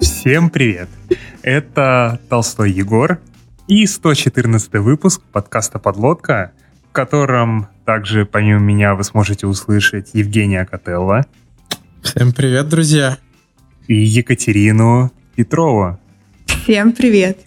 Всем привет! Это Толстой Егор и 114 выпуск подкаста «Подлодка», в котором также помимо меня вы сможете услышать Евгения Котелла. Всем привет, друзья! И Екатерину Петрову. Всем привет!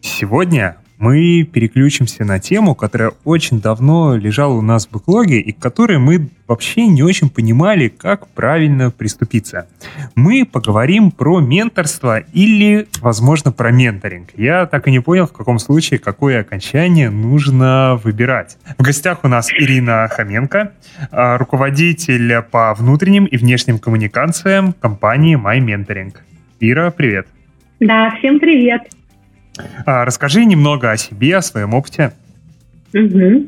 Сегодня мы переключимся на тему, которая очень давно лежала у нас в бэклоге и к которой мы вообще не очень понимали, как правильно приступиться. Мы поговорим про менторство или, возможно, про менторинг. Я так и не понял, в каком случае какое окончание нужно выбирать. В гостях у нас Ирина Хоменко, а, руководитель по внутренним и внешним коммуникациям компании MyMentoring. Ира, привет. Да, всем привет. А, расскажи немного о себе, о своем опыте. Угу.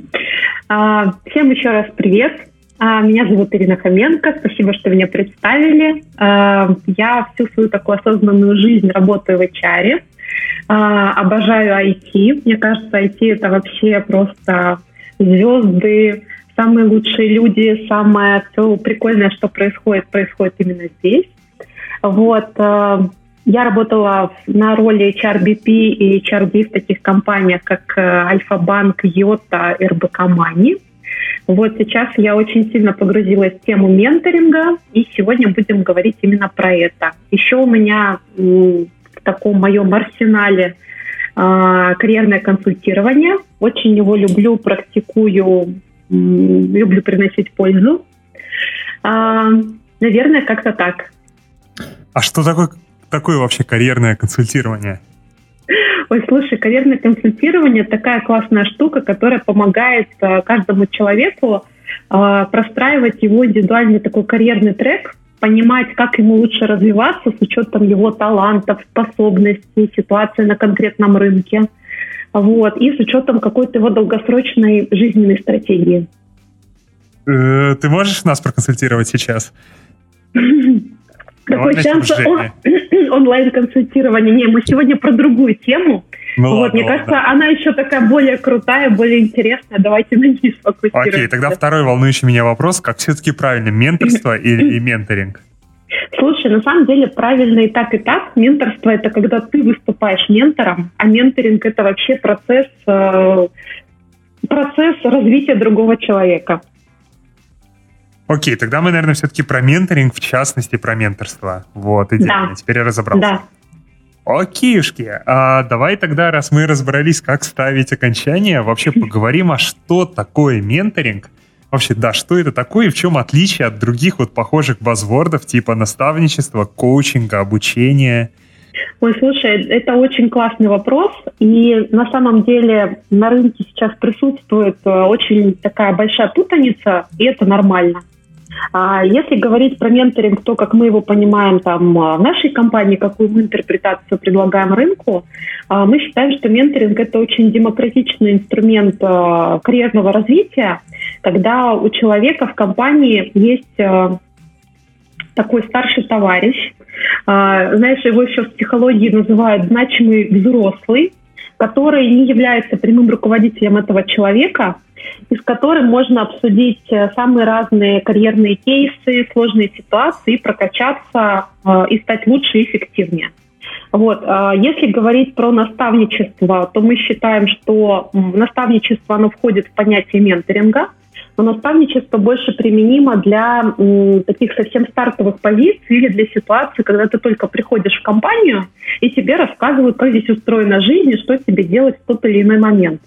А, всем еще раз привет. А, меня зовут Ирина Хоменко. Спасибо, что меня представили. А, я всю свою такую осознанную жизнь работаю в HR. А, обожаю IT. Мне кажется, IT это вообще просто звезды, самые лучшие люди, самое все прикольное, что происходит, происходит именно здесь. Вот. А, я работала на роли HRBP и HRD в таких компаниях, как э, Альфа-Банк, Йота, РБК Мани. Вот сейчас я очень сильно погрузилась в тему менторинга, и сегодня будем говорить именно про это. Еще у меня в таком моем арсенале э, карьерное консультирование. Очень его люблю, практикую, люблю приносить пользу. А, наверное, как-то так. А что такое такое вообще карьерное консультирование? Ой, слушай, карьерное консультирование такая классная штука, которая помогает э, каждому человеку э, простраивать его индивидуальный такой карьерный трек, понимать, как ему лучше развиваться с учетом его талантов, способностей, ситуации на конкретном рынке. Вот, и с учетом какой-то его долгосрочной жизненной стратегии. Э, ты можешь нас проконсультировать сейчас? Какой шанс онлайн-консультирования? Не, мы сегодня про другую тему. Ну, вот, ладно, мне ладно. кажется, она еще такая более крутая, более интересная. Давайте на ней сфокусируемся. Окей, тогда второй волнующий меня вопрос. Как все-таки правильно, менторство или менторинг? Слушай, на самом деле правильно и так, и так. Менторство — это когда ты выступаешь ментором, а менторинг — это вообще процесс, э, процесс развития другого человека. Окей, тогда мы, наверное, все-таки про менторинг, в частности, про менторство. Вот, идеально. Да. Теперь я разобрался. Да. Окейшки, а давай тогда, раз мы разобрались, как ставить окончание, вообще поговорим, а что такое менторинг? Вообще, да, что это такое и в чем отличие от других вот похожих базвордов типа наставничества, коучинга, обучения? Ой, слушай, это очень классный вопрос. И на самом деле на рынке сейчас присутствует э, очень такая большая путаница, и это нормально. А если говорить про менторинг, то, как мы его понимаем там а, в нашей компании, какую мы интерпретацию предлагаем рынку, а, мы считаем, что менторинг – это очень демократичный инструмент карьерного развития, когда у человека в компании есть такой старший товарищ, знаешь, его еще в психологии называют значимый взрослый, который не является прямым руководителем этого человека, и с которым можно обсудить э, самые разные карьерные кейсы, сложные ситуации, прокачаться э, и стать лучше и эффективнее. Вот. Э, если говорить про наставничество, то мы считаем, что наставничество оно входит в понятие менторинга, но наставничество больше применимо для таких совсем стартовых позиций или для ситуации, когда ты только приходишь в компанию и тебе рассказывают, как здесь устроена жизнь и что тебе делать в тот или иной момент.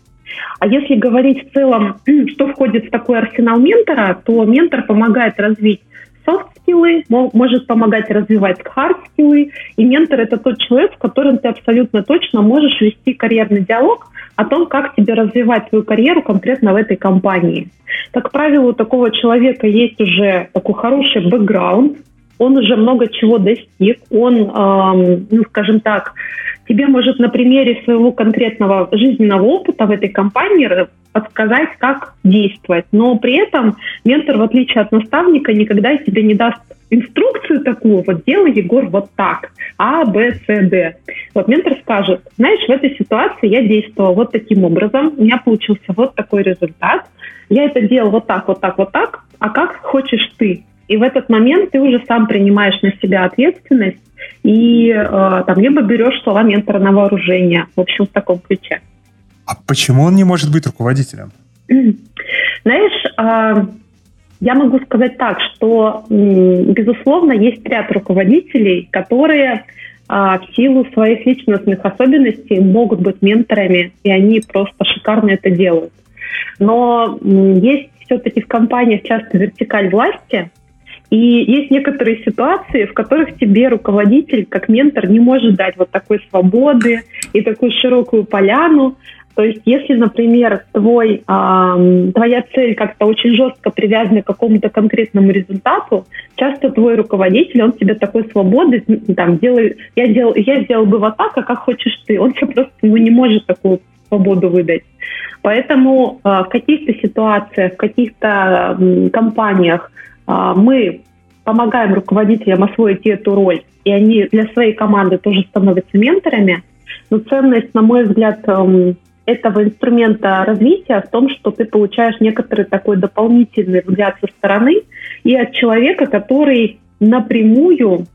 А если говорить в целом, что входит в такой арсенал ментора, то ментор помогает развить софт-скиллы, может помогать развивать хард-скиллы. И ментор — это тот человек, с которым ты абсолютно точно можешь вести карьерный диалог о том, как тебе развивать свою карьеру конкретно в этой компании. Как правило, у такого человека есть уже такой хороший бэкграунд, он уже много чего достиг, он, эм, ну, скажем так, тебе может на примере своего конкретного жизненного опыта в этой компании подсказать, как действовать. Но при этом ментор, в отличие от наставника, никогда тебе не даст инструкцию такую, вот делай, Егор, вот так, А, Б, С, Д. Вот ментор скажет, знаешь, в этой ситуации я действовала вот таким образом, у меня получился вот такой результат, я это делал вот так, вот так, вот так, а как хочешь ты? И в этот момент ты уже сам принимаешь на себя ответственность и э, там либо берешь слова ментора на вооружение. В общем, в таком ключе. А почему он не может быть руководителем? Знаешь, э, я могу сказать так, что, безусловно, есть ряд руководителей, которые а, в силу своих личностных особенностей могут быть менторами, и они просто шикарно это делают. Но есть все-таки в компаниях часто вертикаль власти, и есть некоторые ситуации, в которых тебе руководитель, как ментор, не может дать вот такой свободы и такую широкую поляну, то есть, если, например, твой, э, твоя цель как-то очень жестко привязана к какому-то конкретному результату, часто твой руководитель, он тебе такой свободы, там, делай, я, делал, я сделал бы вот так, а как хочешь ты. Он тебе просто ну, не может такую свободу выдать. Поэтому э, в каких-то ситуациях, в каких-то э, компаниях мы помогаем руководителям освоить эту роль, и они для своей команды тоже становятся менторами. Но ценность, на мой взгляд, эм, этого инструмента развития в том, что ты получаешь некоторый такой дополнительный взгляд со стороны и от человека, который напрямую,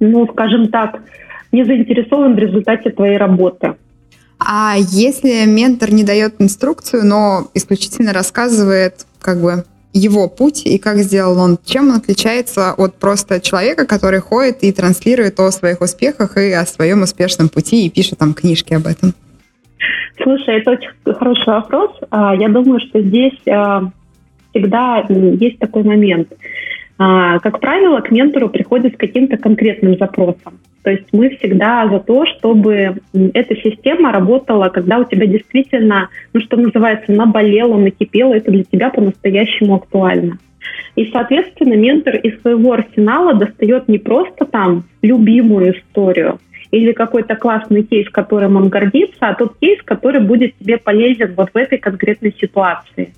ну, скажем так, не заинтересован в результате твоей работы. А если ментор не дает инструкцию, но исключительно рассказывает как бы его путь и как сделал он, чем он отличается от просто человека, который ходит и транслирует о своих успехах и о своем успешном пути и пишет там книжки об этом? Слушай, это очень хороший вопрос. А, я думаю, что здесь а, всегда есть такой момент. А, как правило, к ментору приходит с каким-то конкретным запросом. То есть мы всегда за то, чтобы эта система работала, когда у тебя действительно, ну что называется, наболело, накипело, это для тебя по-настоящему актуально. И, соответственно, ментор из своего арсенала достает не просто там любимую историю, или какой-то классный кейс, которым он гордится, а тот кейс, который будет тебе полезен вот в этой конкретной ситуации.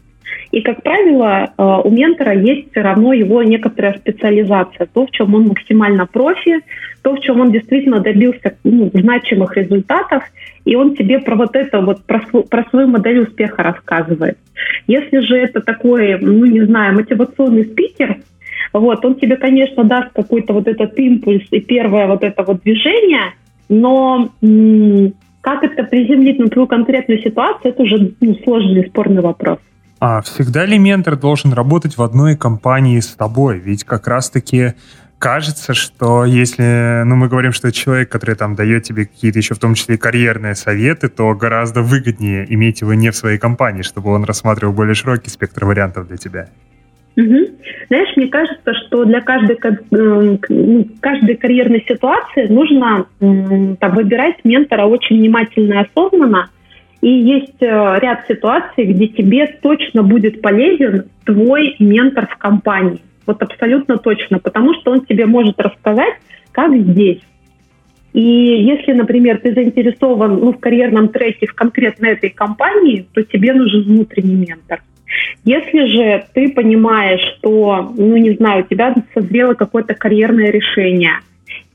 И, как правило, э, у ментора есть все равно его некоторая специализация, то, в чем он максимально профи, то, в чем он действительно добился ну, значимых результатов, и он тебе про вот это вот, про, про свою модель успеха рассказывает. Если же это такой, ну, не знаю, мотивационный спикер, вот, он тебе, конечно, даст какой-то вот этот импульс и первое вот это вот движение, но как это приземлить на твою конкретную ситуацию, это уже ну, сложный спорный вопрос. А всегда ли ментор должен работать в одной компании с тобой? Ведь как раз-таки кажется, что если, ну, мы говорим, что это человек, который там дает тебе какие-то еще в том числе карьерные советы, то гораздо выгоднее иметь его не в своей компании, чтобы он рассматривал более широкий спектр вариантов для тебя. Угу. Знаешь, мне кажется, что для каждой, э, ну, каждой карьерной ситуации нужно там, выбирать ментора очень внимательно и осознанно. И есть э, ряд ситуаций, где тебе точно будет полезен твой ментор в компании. Вот абсолютно точно, потому что он тебе может рассказать, как здесь. И если, например, ты заинтересован ну, в карьерном треке в конкретно этой компании, то тебе нужен внутренний ментор. Если же ты понимаешь, что, ну не знаю, у тебя созрело какое-то карьерное решение,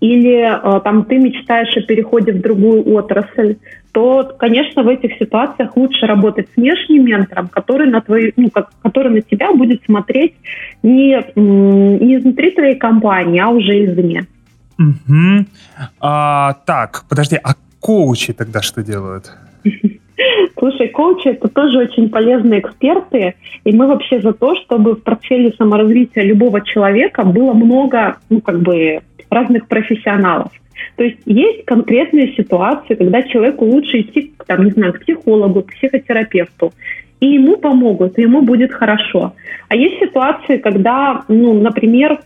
или э, там ты мечтаешь о переходе в другую отрасль, то, конечно, в этих ситуациях лучше работать с внешним ментором, который на, твой, ну, как, который на тебя будет смотреть не, не изнутри твоей компании, а уже извне. Угу. А, так, подожди, а коучи тогда что делают? Слушай, коучи это тоже очень полезные эксперты, и мы вообще за то, чтобы в портфеле саморазвития любого человека было много, ну, как бы, разных профессионалов. То есть есть конкретные ситуации, когда человеку лучше идти, там, не знаю, к психологу, к психотерапевту, и ему помогут, и ему будет хорошо. А есть ситуации, когда, ну, например,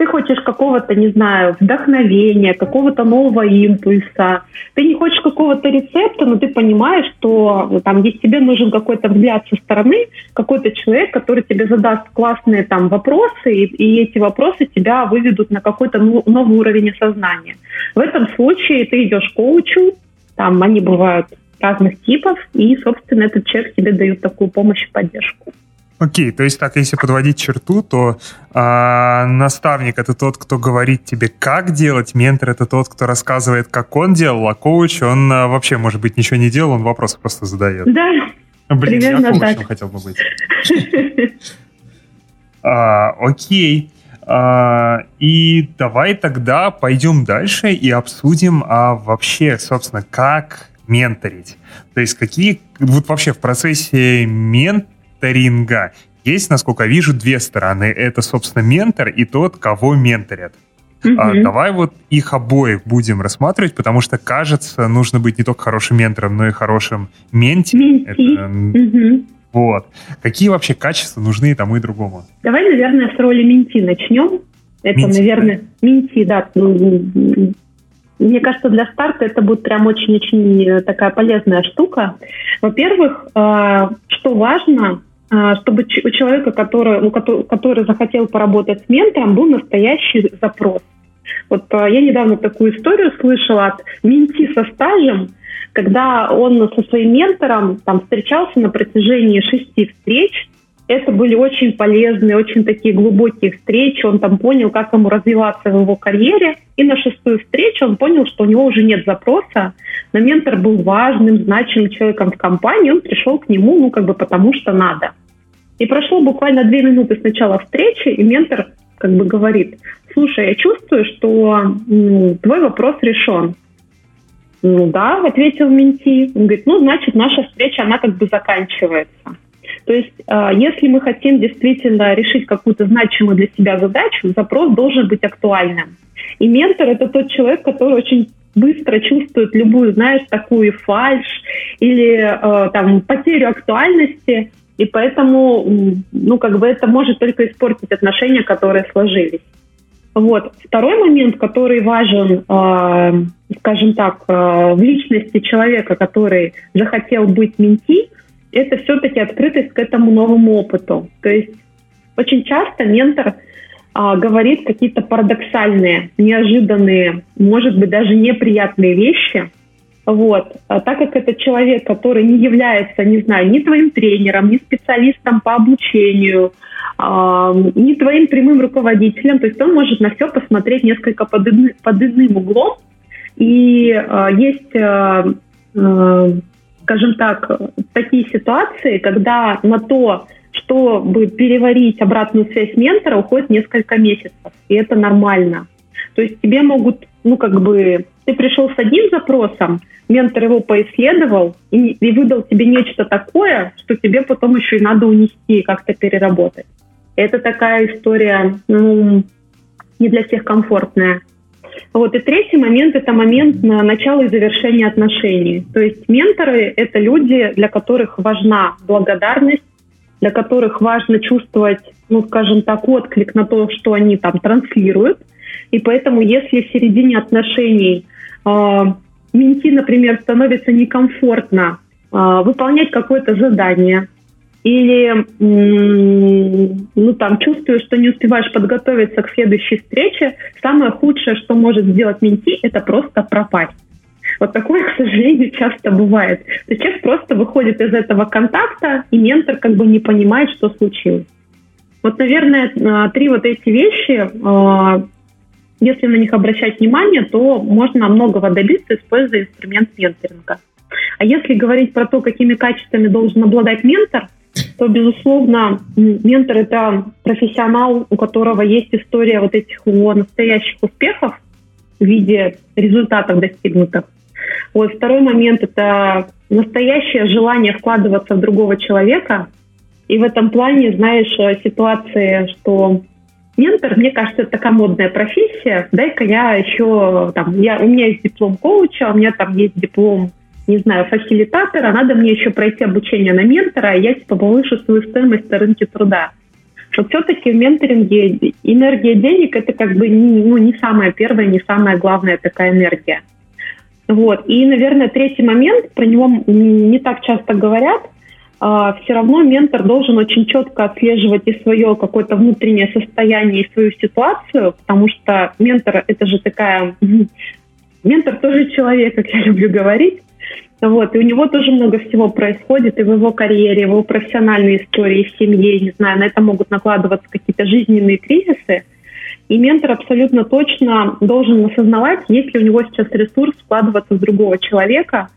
ты хочешь какого-то, не знаю, вдохновения, какого-то нового импульса. Ты не хочешь какого-то рецепта, но ты понимаешь, что ну, там, если тебе нужен какой-то взгляд со стороны, какой-то человек, который тебе задаст классные там вопросы, и, и эти вопросы тебя выведут на какой-то новый уровень осознания. В этом случае ты идешь к коучу, там они бывают разных типов, и, собственно, этот человек тебе дает такую помощь и поддержку. Окей, то есть так, если подводить черту, то а, наставник это тот, кто говорит тебе, как делать, ментор это тот, кто рассказывает, как он делал, а коуч, он а, вообще, может быть, ничего не делал, он вопросы просто задает. Да, Блин, Примерно я коучем так. хотел бы быть. А, окей. И давай тогда пойдем дальше и обсудим а вообще, собственно, как менторить. То есть какие, вот вообще в процессе менторинга есть, насколько вижу, две стороны. Это, собственно, ментор и тот, кого менторят. Mm-hmm. А, давай вот их обоих будем рассматривать, потому что, кажется, нужно быть не только хорошим ментором, но и хорошим менти. Менти. Это, mm-hmm. Вот. Какие вообще качества нужны тому и другому? Давай, наверное, с роли менти начнем. Это, менти, наверное, да. менти, да. Ну, мне кажется, для старта это будет прям очень-очень э, такая полезная штука. Во-первых, э, что важно, чтобы у человека, который, у который захотел поработать с ментором, был настоящий запрос. Вот я недавно такую историю слышала от менти со стажем, когда он со своим ментором там встречался на протяжении шести встреч, это были очень полезные, очень такие глубокие встречи. Он там понял, как ему развиваться в его карьере. И на шестую встречу он понял, что у него уже нет запроса. Но ментор был важным, значимым человеком в компании. Он пришел к нему, ну, как бы потому что надо. И прошло буквально две минуты с начала встречи, и ментор как бы говорит, слушай, я чувствую, что ну, твой вопрос решен. Ну да, ответил Менти. Он говорит, ну, значит, наша встреча, она как бы заканчивается. То есть, э, если мы хотим действительно решить какую-то значимую для себя задачу, запрос должен быть актуальным. И ментор — это тот человек, который очень быстро чувствует любую, знаешь, такую фальш или э, там потерю актуальности, и поэтому, ну, как бы это может только испортить отношения, которые сложились. Вот. Второй момент, который важен, э, скажем так, э, в личности человека, который захотел быть менти, это все-таки открытость к этому новому опыту. То есть очень часто ментор э, говорит какие-то парадоксальные, неожиданные, может быть, даже неприятные вещи. Вот. А так как это человек, который не является, не знаю, ни твоим тренером, ни специалистом по обучению, не твоим прямым руководителем, то есть он может на все посмотреть несколько под, иным, под иным углом. И э, есть, э, э, скажем так, такие ситуации, когда на то, чтобы переварить обратную связь ментора, уходит несколько месяцев, и это нормально. То есть тебе могут, ну как бы, ты пришел с одним запросом, ментор его поисследовал и, и выдал тебе нечто такое, что тебе потом еще и надо унести и как-то переработать. Это такая история, ну, не для всех комфортная. Вот. И третий момент – это момент на начала и завершения отношений. То есть менторы – это люди, для которых важна благодарность, для которых важно чувствовать, ну, скажем так, отклик на то, что они там транслируют. И поэтому, если в середине отношений э, менти, например, становится некомфортно э, выполнять какое-то задание, или ну, там, чувствуешь, что не успеваешь подготовиться к следующей встрече, самое худшее, что может сделать менти, это просто пропасть. Вот такое, к сожалению, часто бывает. То есть человек просто выходит из этого контакта, и ментор как бы не понимает, что случилось. Вот, наверное, а, три вот эти вещи, а, если на них обращать внимание, то можно многого добиться, используя инструмент менторинга. А если говорить про то, какими качествами должен обладать ментор – то, безусловно, ментор – это профессионал, у которого есть история вот этих его настоящих успехов в виде результатов достигнутых. Вот второй момент – это настоящее желание вкладываться в другого человека. И в этом плане, знаешь, ситуация, что ментор, мне кажется, это такая модная профессия. Дай-ка я еще, там, я, у меня есть диплом коуча, у меня там есть диплом не знаю, фасилитатора, надо мне еще пройти обучение на ментора, и я типа повышу свою стоимость на рынке труда. Что все-таки в менторинге энергия денег это как бы не, ну, не самая первая, не самая главная такая энергия. Вот. И, наверное, третий момент, про него не так часто говорят, все равно ментор должен очень четко отслеживать и свое какое-то внутреннее состояние, и свою ситуацию, потому что ментор — это же такая... Ментор тоже человек, как я люблю говорить. Вот, и у него тоже много всего происходит и в его карьере, и в его профессиональной истории, в семье, не знаю, на это могут накладываться какие-то жизненные кризисы. И ментор абсолютно точно должен осознавать, есть ли у него сейчас ресурс вкладываться в другого человека,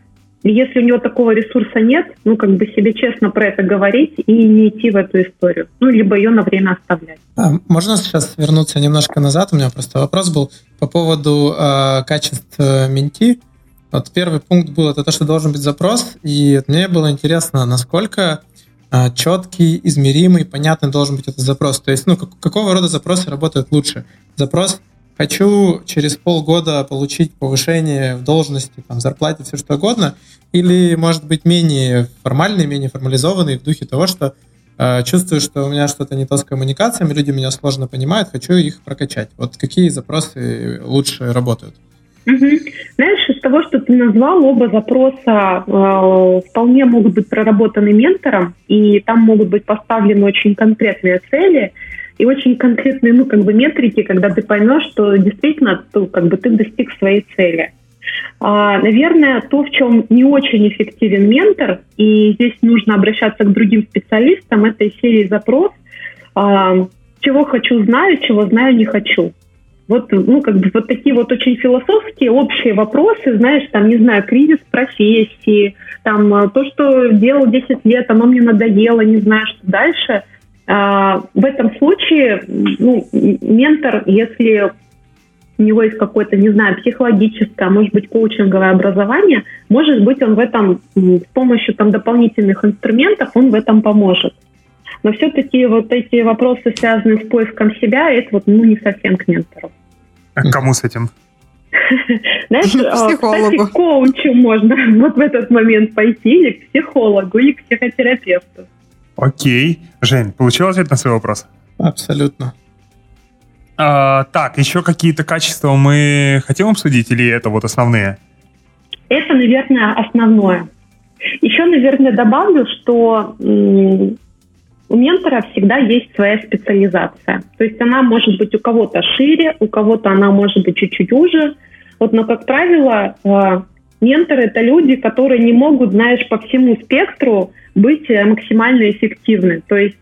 если у него такого ресурса нет, ну, как бы себе честно про это говорить и не идти в эту историю. Ну, либо ее на время оставлять. А, можно сейчас вернуться немножко назад? У меня просто вопрос был по поводу э, качеств менти. Вот первый пункт был это то, что должен быть запрос, и мне было интересно, насколько э, четкий, измеримый, понятный должен быть этот запрос. То есть, ну, как, какого рода запросы работают лучше? Запрос хочу через полгода получить повышение в должности, там, зарплате, все что угодно, или, может быть, менее формальный, менее формализованный в духе того, что э, чувствую, что у меня что-то не то с коммуникациями, люди меня сложно понимают, хочу их прокачать. Вот какие запросы лучше работают? Угу. Знаешь, из того, что ты назвал, оба запроса э, вполне могут быть проработаны ментором, и там могут быть поставлены очень конкретные цели – и очень конкретные, ну, как бы метрики, когда ты поймешь, что действительно то, как бы ты достиг своей цели. А, наверное, то, в чем не очень эффективен ментор, и здесь нужно обращаться к другим специалистам, это серии запрос, а, чего хочу знаю, чего знаю не хочу. Вот, ну, как бы вот такие вот очень философские, общие вопросы, знаешь, там, не знаю, кризис профессии, там, то, что делал 10 лет, оно мне надоело, не знаю, что дальше – а, в этом случае ну, ментор, если у него есть какое-то, не знаю, психологическое, а может быть, коучинговое образование, может быть, он в этом с помощью там дополнительных инструментов, он в этом поможет. Но все-таки вот эти вопросы, связанные с поиском себя, это вот ну, не совсем к ментору. А к кому с этим? Знаешь, а, кстати, к коучу можно вот в этот момент пойти или к психологу, или к психотерапевту. Окей. Жень, получил ответ на свой вопрос? Абсолютно. А, так, еще какие-то качества мы хотим обсудить или это вот основные? Это, наверное, основное. Еще, наверное, добавлю, что у ментора всегда есть своя специализация. То есть она может быть у кого-то шире, у кого-то она может быть чуть-чуть уже. Вот, но, как правило, э, менторы — это люди, которые не могут, знаешь, по всему спектру быть э, максимально эффективны. То есть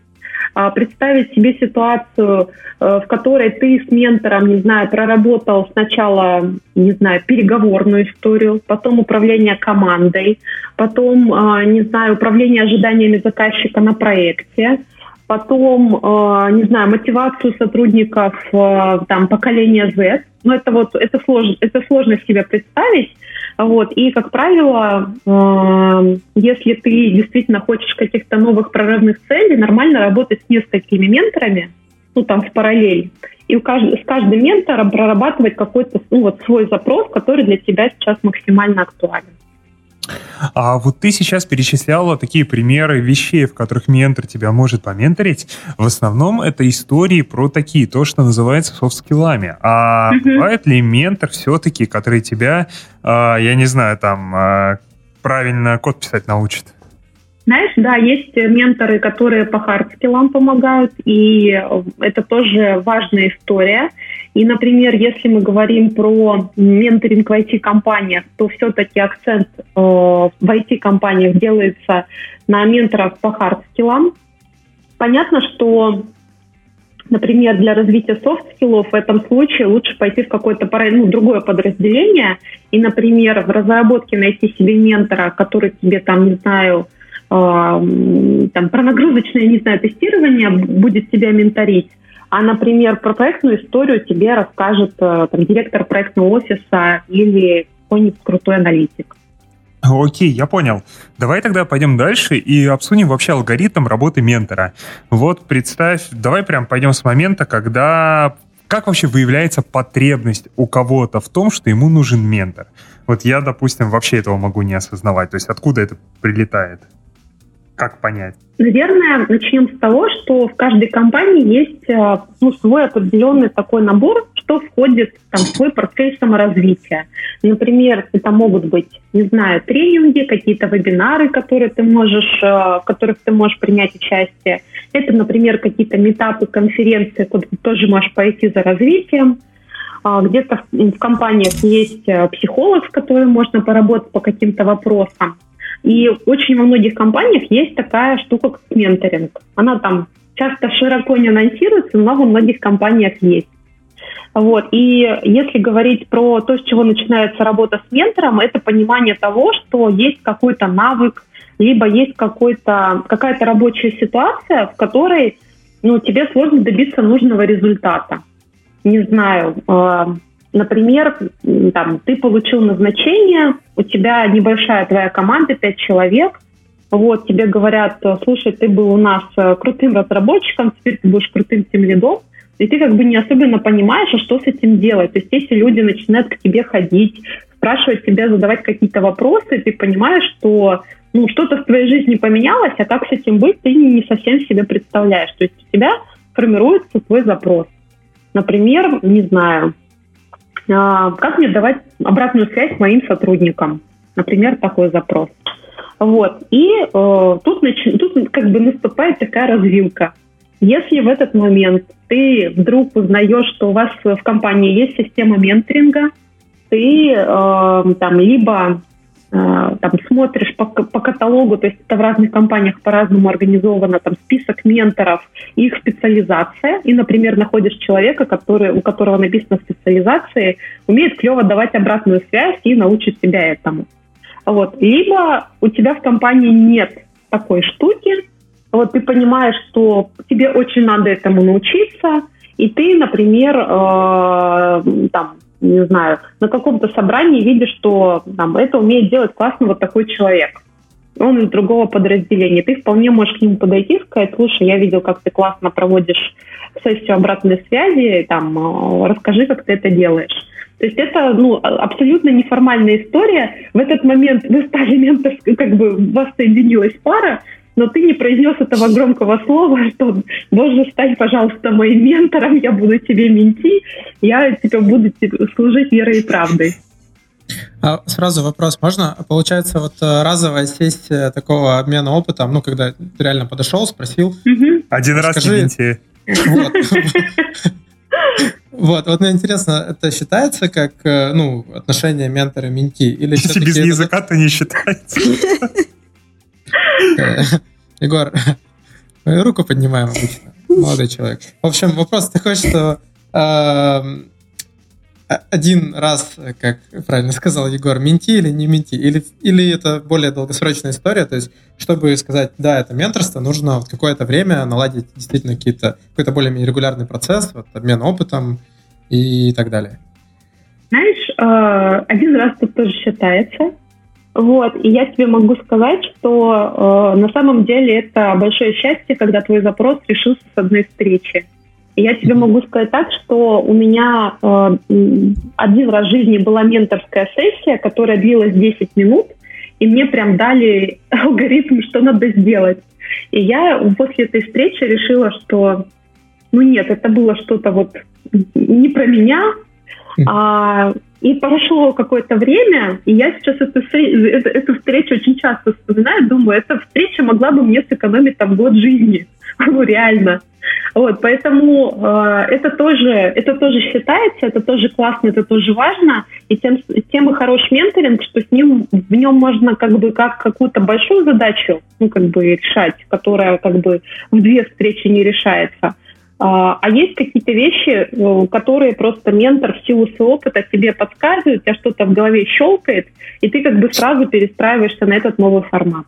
а, представить себе ситуацию, э, в которой ты с ментором, не знаю, проработал сначала, не знаю, переговорную историю, потом управление командой, потом, а, не знаю, управление ожиданиями заказчика на проекте, потом, а, не знаю, мотивацию сотрудников там, поколения Z. Ну, это вот, это сложно, это сложно себе представить, вот. И, как правило, э, если ты действительно хочешь каких-то новых прорывных целей, нормально работать с несколькими менторами, ну, там, в параллель, и у кажд... с каждым ментором прорабатывать какой-то ну, вот свой запрос, который для тебя сейчас максимально актуален. А вот ты сейчас перечисляла такие примеры вещей, в которых ментор тебя может поменторить. В основном это истории про такие, то, что называется софт-скиллами. А mm-hmm. бывает ли ментор все-таки, который тебя, э, я не знаю, там, э, правильно код писать научит? Знаешь, да, есть менторы, которые по хард-скиллам помогают, и это тоже важная история. И, например, если мы говорим про менторинг в IT-компаниях, то все-таки акцент э, в IT-компаниях делается на менторах по hard skill ам. Понятно, что, например, для развития soft skill ов в этом случае лучше пойти в какое-то ну, другое подразделение и, например, в разработке найти себе ментора, который тебе там, не знаю, э, там, про нагрузочное, не знаю, тестирование будет тебя менторить, а, например, про проектную историю тебе расскажет э, там, директор проектного офиса или какой-нибудь крутой аналитик. Окей, я понял. Давай тогда пойдем дальше и обсудим вообще алгоритм работы ментора. Вот представь, давай прям пойдем с момента, когда... Как вообще выявляется потребность у кого-то в том, что ему нужен ментор? Вот я, допустим, вообще этого могу не осознавать. То есть откуда это прилетает? Как понять? Наверное, начнем с того, что в каждой компании есть э, ну, свой определенный такой набор, что входит там, в свой портфель саморазвития. Например, это могут быть, не знаю, тренинги, какие-то вебинары, которые ты можешь, э, в которых ты можешь принять участие. Это, например, какие-то метапы, конференции, куда ты тоже можешь пойти за развитием. А, где-то в компаниях есть психолог, с которым можно поработать по каким-то вопросам. И очень во многих компаниях есть такая штука, как менторинг. Она там часто широко не анонсируется, но во многих компаниях есть. Вот. И если говорить про то, с чего начинается работа с ментором, это понимание того, что есть какой-то навык, либо есть какой-то, какая-то рабочая ситуация, в которой ну, тебе сложно добиться нужного результата. Не знаю, э, например, там, ты получил назначение, у тебя небольшая твоя команда, пять человек, вот, тебе говорят, слушай, ты был у нас э, крутым разработчиком, теперь ты будешь крутым тем лидом, и ты как бы не особенно понимаешь, а что с этим делать. То есть если люди начинают к тебе ходить, спрашивать тебя, задавать какие-то вопросы, ты понимаешь, что ну, что-то в твоей жизни поменялось, а как с этим быть, ты не совсем себе представляешь. То есть у тебя формируется твой запрос. Например, не знаю, как мне давать обратную связь моим сотрудникам? Например, такой запрос. Вот. И э, тут, нач... тут как бы наступает такая развилка. Если в этот момент ты вдруг узнаешь, что у вас в компании есть система менторинга, ты э, там либо там смотришь по, по каталогу, то есть это в разных компаниях по-разному организовано, там список менторов, их специализация, и, например, находишь человека, который, у которого написано специализации, умеет клево давать обратную связь и научит тебя этому. Вот. Либо у тебя в компании нет такой штуки, вот ты понимаешь, что тебе очень надо этому научиться, и ты, например, э, там, не знаю, на каком-то собрании видишь, что там, это умеет делать классно вот такой человек. Он из другого подразделения. Ты вполне можешь к нему подойти и сказать, слушай, я видел, как ты классно проводишь сессию обратной связи, там, э, расскажи, как ты это делаешь. То есть это ну, абсолютно неформальная история. В этот момент вы стали ментор, как бы вас соединилась пара, но ты не произнес этого громкого слова, что «Боже, стань, пожалуйста, моим ментором, я буду тебе менти, я тебе буду служить верой и правдой». А сразу вопрос, можно? Получается, вот э, разовая сессия такого обмена опытом, ну, когда ты реально подошел, спросил. Угу. Один раз в менти. Вот. Вот, вот мне интересно, это считается как, э, ну, отношение ментора-менти? Или Если без языка, то не считается. Э, Егор, руку поднимаем обычно, молодой человек. В общем, вопрос такой, что эм, один раз, как правильно сказал Егор, менти или не менти? Или, или это более долгосрочная история? То есть, чтобы сказать, да, это менторство, нужно вот какое-то время наладить действительно какие-то, какой-то более регулярный процесс, вот, обмен опытом и так далее. Знаешь, э, один раз тут тоже считается. Вот, и я тебе могу сказать, что э, на самом деле это большое счастье, когда твой запрос решился с одной встречи. Я тебе могу сказать так, что у меня э, один раз в жизни была менторская сессия, которая длилась 10 минут, и мне прям дали алгоритм, что надо сделать. И я после этой встречи решила, что ну нет, это было что-то вот не про меня, а, и прошло какое-то время, и я сейчас эту, эту, эту встречу очень часто вспоминаю, думаю, эта встреча могла бы мне сэкономить там год жизни. Ну, реально. Вот, поэтому э, это тоже это тоже считается, это тоже классно, это тоже важно, и тем тем и хорош менторинг, что с ним в нем можно как бы как какую-то большую задачу, ну как бы решать, которая как бы в две встречи не решается. А, а есть какие-то вещи, э, которые просто ментор в силу своего опыта тебе подсказывает, у тебя что-то в голове щелкает, и ты как бы сразу перестраиваешься на этот новый формат.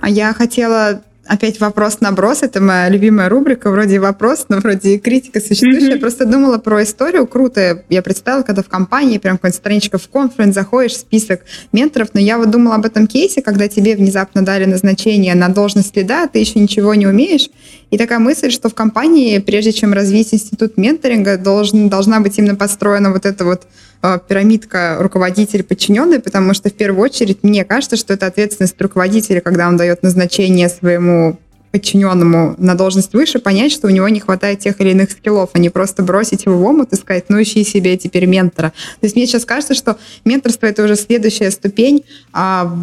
А я хотела Опять вопрос-наброс. Это моя любимая рубрика. Вроде вопрос, но вроде и критика существующая. Mm-hmm. Я просто думала про историю. Круто. Я представила, когда в компании прям какая-то страничка в конференц, заходишь, список менторов. Но я вот думала об этом кейсе, когда тебе внезапно дали назначение на должность лида, ты еще ничего не умеешь. И такая мысль, что в компании, прежде чем развить институт менторинга, должен, должна быть именно построена вот эта вот э, пирамидка руководитель-подчиненный, потому что в первую очередь мне кажется, что это ответственность руководителя, когда он дает назначение своему подчиненному на должность выше, понять, что у него не хватает тех или иных скиллов, а не просто бросить его в омут и сказать, ну ищи себе теперь ментора. То есть мне сейчас кажется, что менторство — это уже следующая ступень, а,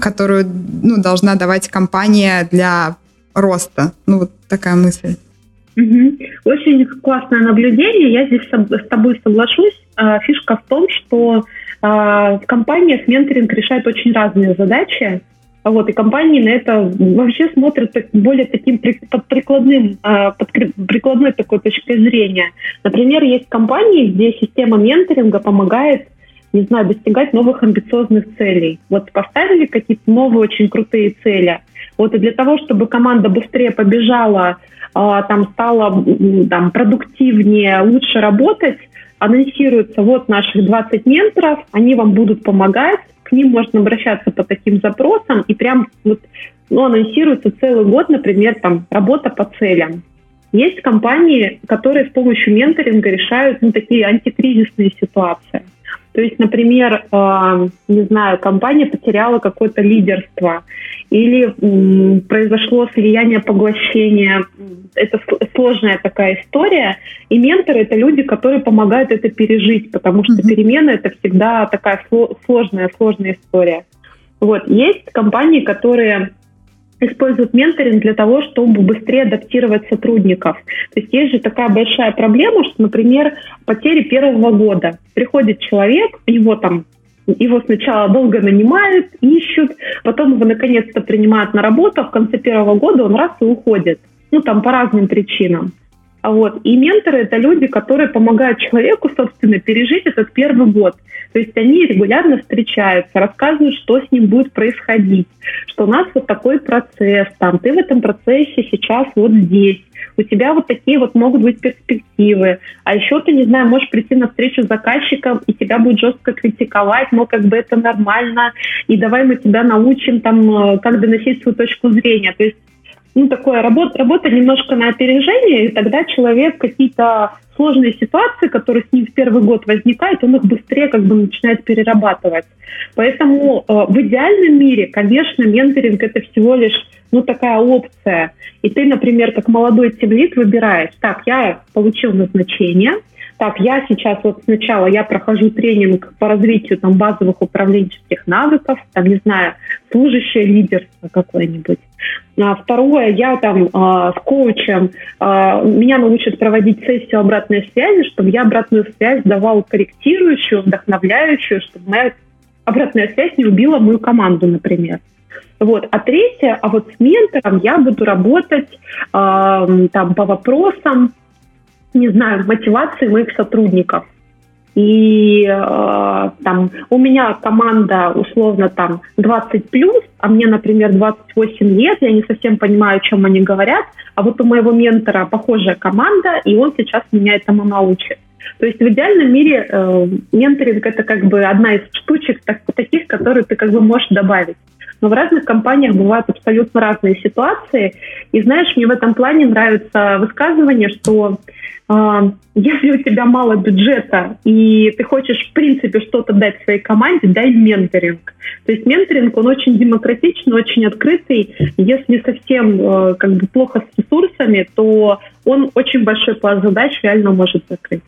которую ну, должна давать компания для роста. Ну, вот такая мысль. Угу. Очень классное наблюдение. Я здесь с тобой соглашусь. А, фишка в том, что а, в компаниях менторинг решает очень разные задачи. Вот, и компании на это вообще смотрят более таким под прикладным, а, под прикладной такой точкой зрения. Например, есть компании, где система менторинга помогает не знаю, достигать новых амбициозных целей. Вот поставили какие-то новые очень крутые цели. Вот и для того, чтобы команда быстрее побежала, а, там стала там, продуктивнее, лучше работать, анонсируется вот наших 20 менторов, они вам будут помогать, к ним можно обращаться по таким запросам, и прям вот, ну, анонсируется целый год, например, там, работа по целям. Есть компании, которые с помощью менторинга решают ну, такие антикризисные ситуации. То есть, например, э, не знаю, компания потеряла какое-то лидерство или э, произошло слияние, поглощение. Это сложная такая история. И менторы — это люди, которые помогают это пережить, потому что mm-hmm. перемены — это всегда такая сложная, сложная история. Вот. Есть компании, которые используют менторинг для того, чтобы быстрее адаптировать сотрудников. То есть есть же такая большая проблема, что, например, потери первого года. Приходит человек, его там его сначала долго нанимают, ищут, потом его наконец-то принимают на работу, а в конце первого года он раз и уходит. Ну, там по разным причинам. А вот. И менторы — это люди, которые помогают человеку, собственно, пережить этот первый год. То есть они регулярно встречаются, рассказывают, что с ним будет происходить, что у нас вот такой процесс, там, ты в этом процессе сейчас вот здесь, у тебя вот такие вот могут быть перспективы. А еще ты, не знаю, можешь прийти на встречу с заказчиком, и тебя будет жестко критиковать, но как бы это нормально, и давай мы тебя научим там, э, как доносить свою точку зрения. То есть ну, такое работа, работа немножко на опережение, и тогда человек какие-то сложные ситуации, которые с ним в первый год возникают, он их быстрее как бы начинает перерабатывать. Поэтому э, в идеальном мире, конечно, менторинг это всего лишь ну, такая опция. И ты, например, как молодой темлит выбираешь, так, я получил назначение, так, я сейчас вот сначала я прохожу тренинг по развитию там базовых управленческих навыков, там, не знаю, служащее лидерство какое-нибудь. А второе, я там а, с коучем, а, меня научат проводить сессию обратной связи, чтобы я обратную связь давал корректирующую, вдохновляющую, чтобы моя обратная связь не убила мою команду, например. Вот. А третье, а вот с ментором я буду работать э, там, по вопросам, не знаю, мотивации моих сотрудников. И э, там у меня команда условно там 20 плюс, а мне, например, 28 лет, я не совсем понимаю, о чем они говорят, а вот у моего ментора похожая команда, и он сейчас меня этому научит. То есть в идеальном мире э, менторинг это как бы одна из штучек так, таких, которые ты как бы можешь добавить. Но в разных компаниях бывают абсолютно разные ситуации. И знаешь, мне в этом плане нравится высказывание, что а, если у тебя мало бюджета и ты хочешь, в принципе, что-то дать своей команде, дай менторинг. То есть менторинг, он очень демократичный, очень открытый. Если совсем э, как бы плохо с ресурсами, то он очень большой пласт задач реально может закрыть.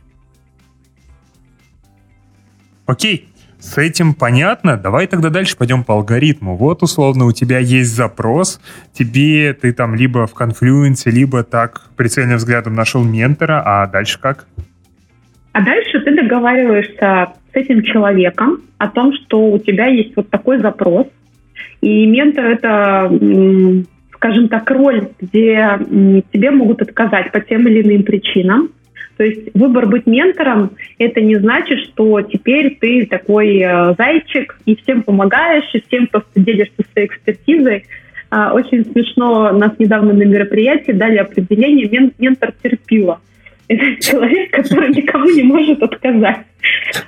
Окей, с этим понятно. Давай тогда дальше пойдем по алгоритму. Вот, условно, у тебя есть запрос, тебе ты там либо в конфлюенсе, либо так прицельным взглядом нашел ментора, а дальше как? А дальше ты договариваешься с этим человеком о том, что у тебя есть вот такой запрос, и ментор это, скажем так, роль, где тебе могут отказать по тем или иным причинам. То есть выбор быть ментором – это не значит, что теперь ты такой э, зайчик и всем помогаешь, и всем просто делишься своей экспертизой. А, очень смешно, нас недавно на мероприятии дали определение мен «ментор терпила». Это человек, который никому не может отказать.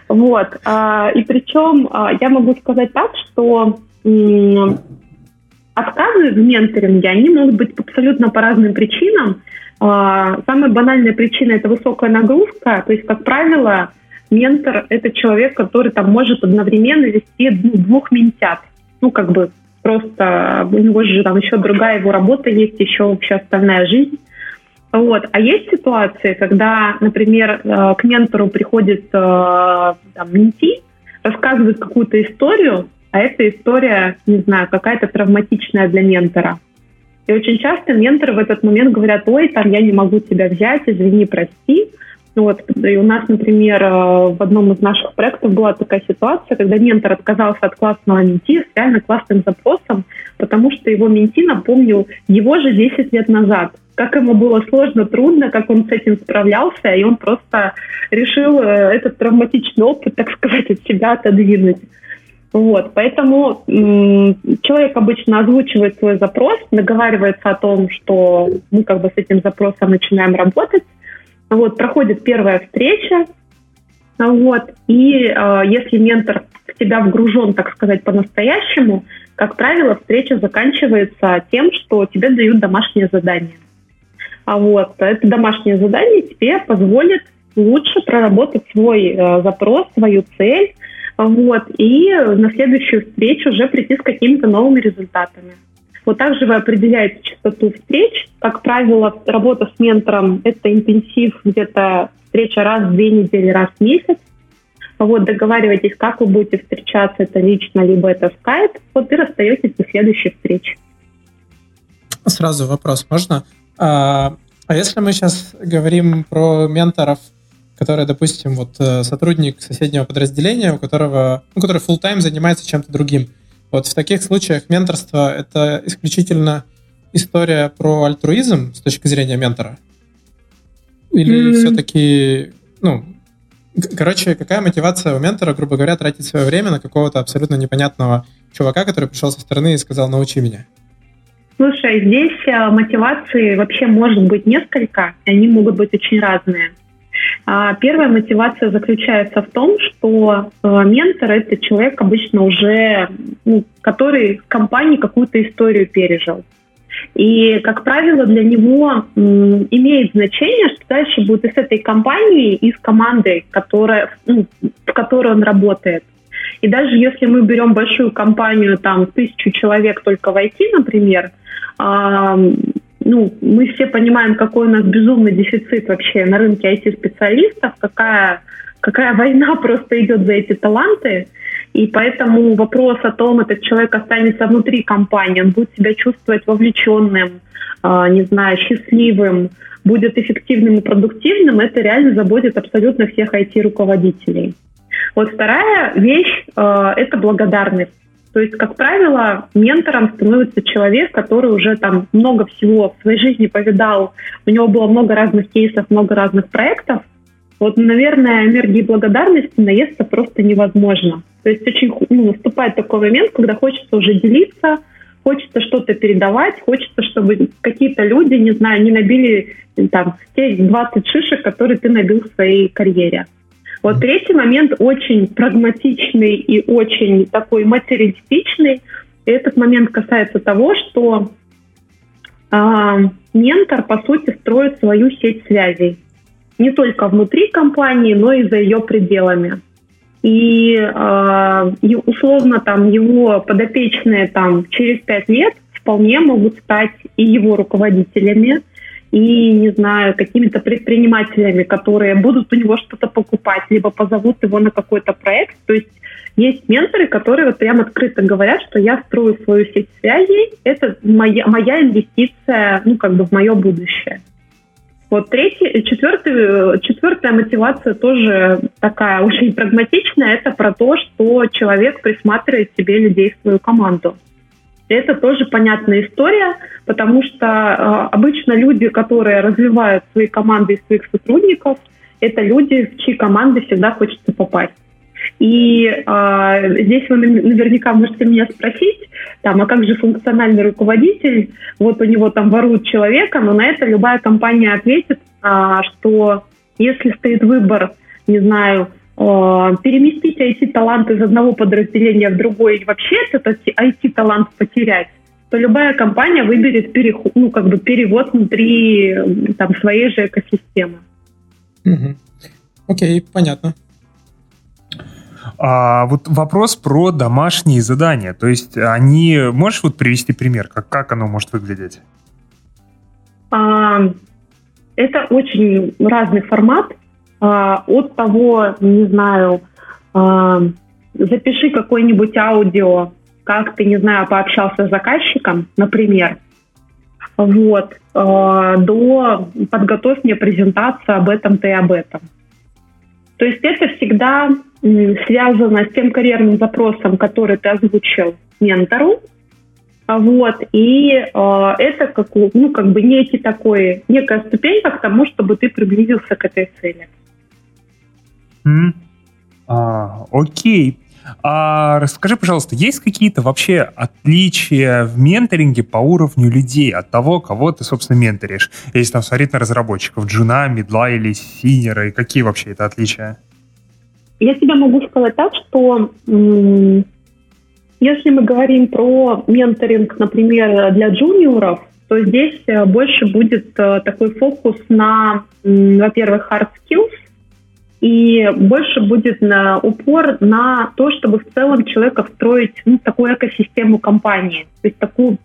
Вот. А, и причем а, я могу сказать так, что отказы в менторинге, они могут быть абсолютно по разным причинам. А, самая банальная причина – это высокая нагрузка. То есть, как правило, ментор – это человек, который там может одновременно вести двух ментят. Ну, как бы просто у него же там еще другая его работа есть, еще вообще остальная жизнь. Вот. А есть ситуации, когда, например, э, к ментору приходит э, там, менти, рассказывает какую-то историю, а эта история, не знаю, какая-то травматичная для ментора. И очень часто менторы в этот момент говорят, ой, там я не могу тебя взять, извини, прости. Ну вот, и у нас, например, э, в одном из наших проектов была такая ситуация, когда ментор отказался от классного менти с реально классным запросом, потому что его менти напомнил его же 10 лет назад. Как ему было сложно, трудно, как он с этим справлялся, и он просто решил э, этот травматичный опыт, так сказать, от себя отодвинуть. Вот, поэтому человек обычно озвучивает свой запрос, договаривается о том, что мы как бы с этим запросом начинаем работать. Вот, проходит первая встреча, вот, и э, если ментор в тебя вгружен, так сказать, по-настоящему, как правило, встреча заканчивается тем, что тебе дают домашнее задание. А вот это домашнее задание тебе позволит лучше проработать свой э, запрос, свою цель, вот, и на следующую встречу уже прийти с какими-то новыми результатами. Вот также вы определяете частоту встреч. Как правило, работа с ментором – это интенсив, где-то встреча раз в две недели, раз в месяц. Вот, договаривайтесь, как вы будете встречаться, это лично, либо это скайп, вот и расстаетесь до следующей встречи. Сразу вопрос можно? А, а если мы сейчас говорим про менторов – который, допустим, вот э, сотрудник соседнего подразделения, у которого, ну, который full time занимается чем-то другим. Вот в таких случаях менторство — это исключительно история про альтруизм с точки зрения ментора? Или mm-hmm. все-таки, ну, короче, какая мотивация у ментора, грубо говоря, тратить свое время на какого-то абсолютно непонятного чувака, который пришел со стороны и сказал «научи меня»? Слушай, здесь э, мотивации вообще может быть несколько, и они могут быть очень разные. А первая мотивация заключается в том, что э, ментор это человек обычно уже, ну, который в компании какую-то историю пережил. И, как правило, для него м, имеет значение, что дальше будет и с этой компанией, и с командой, которая, ну, в которой он работает. И даже если мы берем большую компанию, там, тысячу человек только в IT, например, ну, мы все понимаем, какой у нас безумный дефицит вообще на рынке IT-специалистов, какая, какая война просто идет за эти таланты. И поэтому вопрос о том, этот человек останется внутри компании, он будет себя чувствовать вовлеченным, э, не знаю, счастливым, будет эффективным и продуктивным, это реально заботит абсолютно всех IT-руководителей. Вот вторая вещь э, – это благодарность. То есть, как правило, ментором становится человек, который уже там много всего в своей жизни повидал, у него было много разных кейсов, много разных проектов. Вот, наверное, энергии благодарности наесться просто невозможно. То есть очень ну, наступает такой момент, когда хочется уже делиться, хочется что-то передавать, хочется, чтобы какие-то люди, не знаю, не набили там те 20 шишек, которые ты набил в своей карьере. Вот третий момент очень прагматичный и очень такой материалистичный. И этот момент касается того, что э, ментор, по сути, строит свою сеть связей. Не только внутри компании, но и за ее пределами. И э, условно там его подопечные там через пять лет вполне могут стать и его руководителями, и, не знаю, какими-то предпринимателями, которые будут у него что-то покупать, либо позовут его на какой-то проект. То есть есть менторы, которые вот прям открыто говорят, что я строю свою сеть связей, это моя, моя инвестиция, ну, как бы в мое будущее. Вот третий, четвертый, четвертая мотивация тоже такая очень прагматичная, это про то, что человек присматривает себе людей в свою команду. Это тоже понятная история, потому что э, обычно люди, которые развивают свои команды и своих сотрудников, это люди, в чьи команды всегда хочется попасть. И э, здесь вы наверняка можете меня спросить, там, а как же функциональный руководитель, вот у него там воруют человека, но на это любая компания ответит, э, что если стоит выбор, не знаю, переместить IT-талант из одного подразделения в другое и вообще этот IT-талант потерять, то любая компания выберет переход, ну, как бы перевод внутри там, своей же экосистемы. Угу. Окей, понятно. А вот вопрос про домашние задания. То есть они... Можешь вот привести пример, как, как оно может выглядеть? А, это очень разный формат. А, от того, не знаю, а, запиши какое-нибудь аудио, как ты, не знаю, пообщался с заказчиком, например, вот, а, до подготовь мне презентацию об этом-то и об этом. То есть это всегда связано с тем карьерным запросом, который ты озвучил ментору, Вот, и э, это как, ну, как бы некий такой, некая ступенька к тому, чтобы ты приблизился к этой цели. А, окей. А расскажи, пожалуйста, есть какие-то вообще отличия в менторинге по уровню людей от того, кого ты, собственно, менторишь? Если там смотреть на разработчиков, джуна, медла или синера, и какие вообще это отличия? Я тебе могу сказать так, что если мы говорим про менторинг, например, для джуниоров, то здесь э, больше будет э, такой фокус на, во-первых, hard skills, и больше будет на упор на то, чтобы в целом человека встроить ну, такую экосистему компании, то есть такую,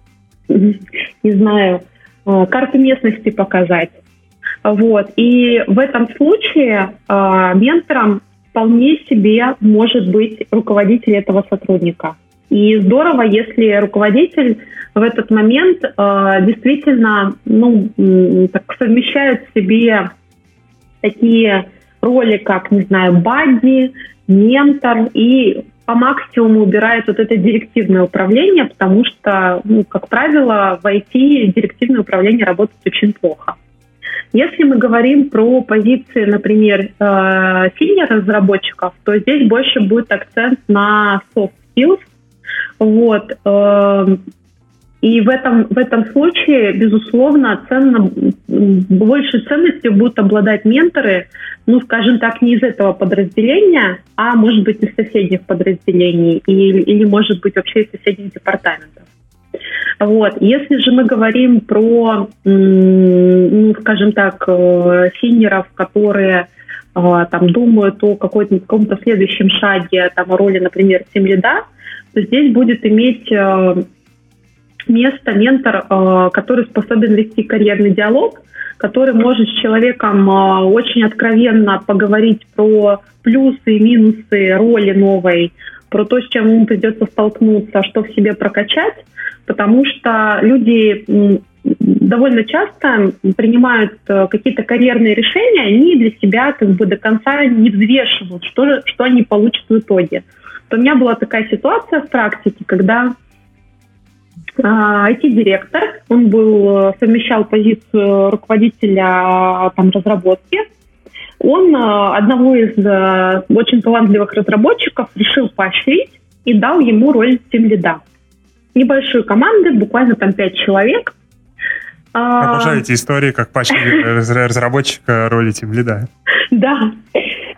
не знаю, э, карту местности показать. Вот. И в этом случае э, ментором вполне себе может быть руководитель этого сотрудника. И здорово, если руководитель в этот момент э, действительно ну, так, совмещает в себе такие роли, как, не знаю, бадди, ментор и по максимуму убирает вот это директивное управление, потому что, ну, как правило, в IT директивное управление работает очень плохо. Если мы говорим про позиции, например, синих э, разработчиков, то здесь больше будет акцент на soft skills, вот. И в этом, в этом случае, безусловно, ценно, большей ценностью будут обладать менторы, ну, скажем так, не из этого подразделения, а, может быть, из соседних подразделений или, или может быть, вообще из соседних департаментов. Вот. Если же мы говорим про, ну, скажем так, э, синеров, которые э, там думают о какой-то, каком-то следующем шаге, там, о роли, например, тем лида, то здесь будет иметь э, место ментор, э, который способен вести карьерный диалог, который может с человеком э, очень откровенно поговорить про плюсы и минусы роли новой, про то, с чем ему придется столкнуться, что в себе прокачать, потому что люди довольно часто принимают какие-то карьерные решения, они для себя как бы до конца не взвешивают, что, что они получат в итоге. То у меня была такая ситуация в практике, когда IT-директор, а, он был, совмещал позицию руководителя а, там, разработки. Он а, одного из очень талантливых разработчиков решил поощрить и дал ему роль тимлида. Небольшую команду, буквально там пять человек. Обожаю эти истории, как пачка разработчика роли тимлида. Да.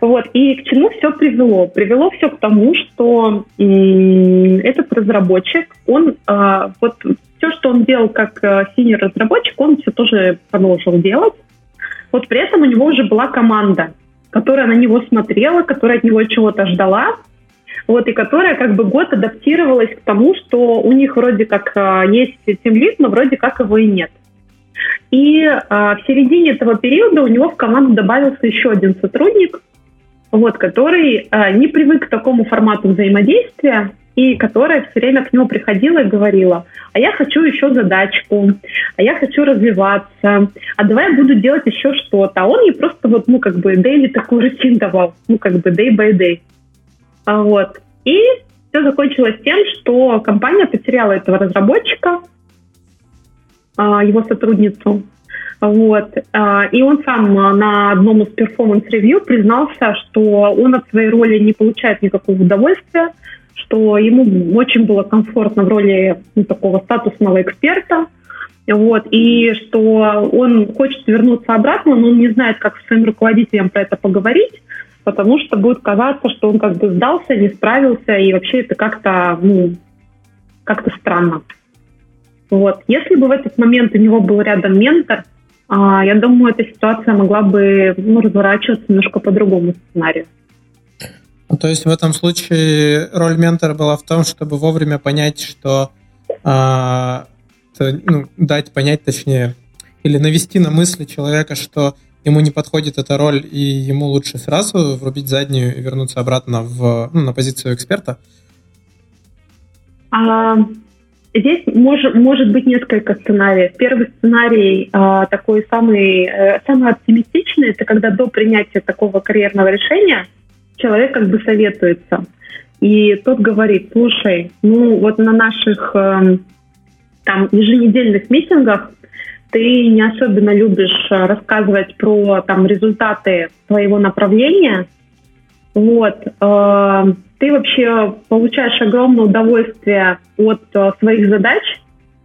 Вот. И к чему все привело? Привело все к тому, что этот разработчик, он э, вот все, что он делал как э, синий разработчик, он все тоже продолжил делать. Вот при этом у него уже была команда, которая на него смотрела, которая от него чего-то ждала, вот, и которая как бы год адаптировалась к тому, что у них вроде как э, есть тимлит, но вроде как его и нет. И э, в середине этого периода у него в команду добавился еще один сотрудник, вот, который э, не привык к такому формату взаимодействия, и которая все время к нему приходила и говорила, а я хочу еще задачку, а я хочу развиваться, а давай я буду делать еще что-то. А он ей просто вот, ну, как бы, daily такой рутин давал, ну, как бы, day by day. А вот. И все закончилось тем, что компания потеряла этого разработчика, а, его сотрудницу, вот. А, и он сам а, на одном из performance review признался, что он от своей роли не получает никакого удовольствия, что ему очень было комфортно в роли ну, такого статусного эксперта, вот, и что он хочет вернуться обратно, но он не знает, как с своим руководителем про это поговорить, потому что будет казаться, что он как бы сдался, не справился, и вообще это как-то, ну, как-то странно. Вот. Если бы в этот момент у него был рядом ментор, я думаю, эта ситуация могла бы ну, разворачиваться немножко по другому сценарию. Ну, то есть в этом случае роль ментора была в том, чтобы вовремя понять, что а, то, ну, дать понять, точнее, или навести на мысли человека, что ему не подходит эта роль, и ему лучше сразу врубить заднюю и вернуться обратно в, ну, на позицию эксперта? А, Здесь может, может быть несколько сценариев. Первый сценарий э, такой самый, э, самый оптимистичный, это когда до принятия такого карьерного решения человек как бы советуется. И тот говорит, слушай, ну вот на наших э, там еженедельных митингах ты не особенно любишь э, рассказывать про там результаты твоего направления, вот, э, ты вообще получаешь огромное удовольствие от э, своих задач,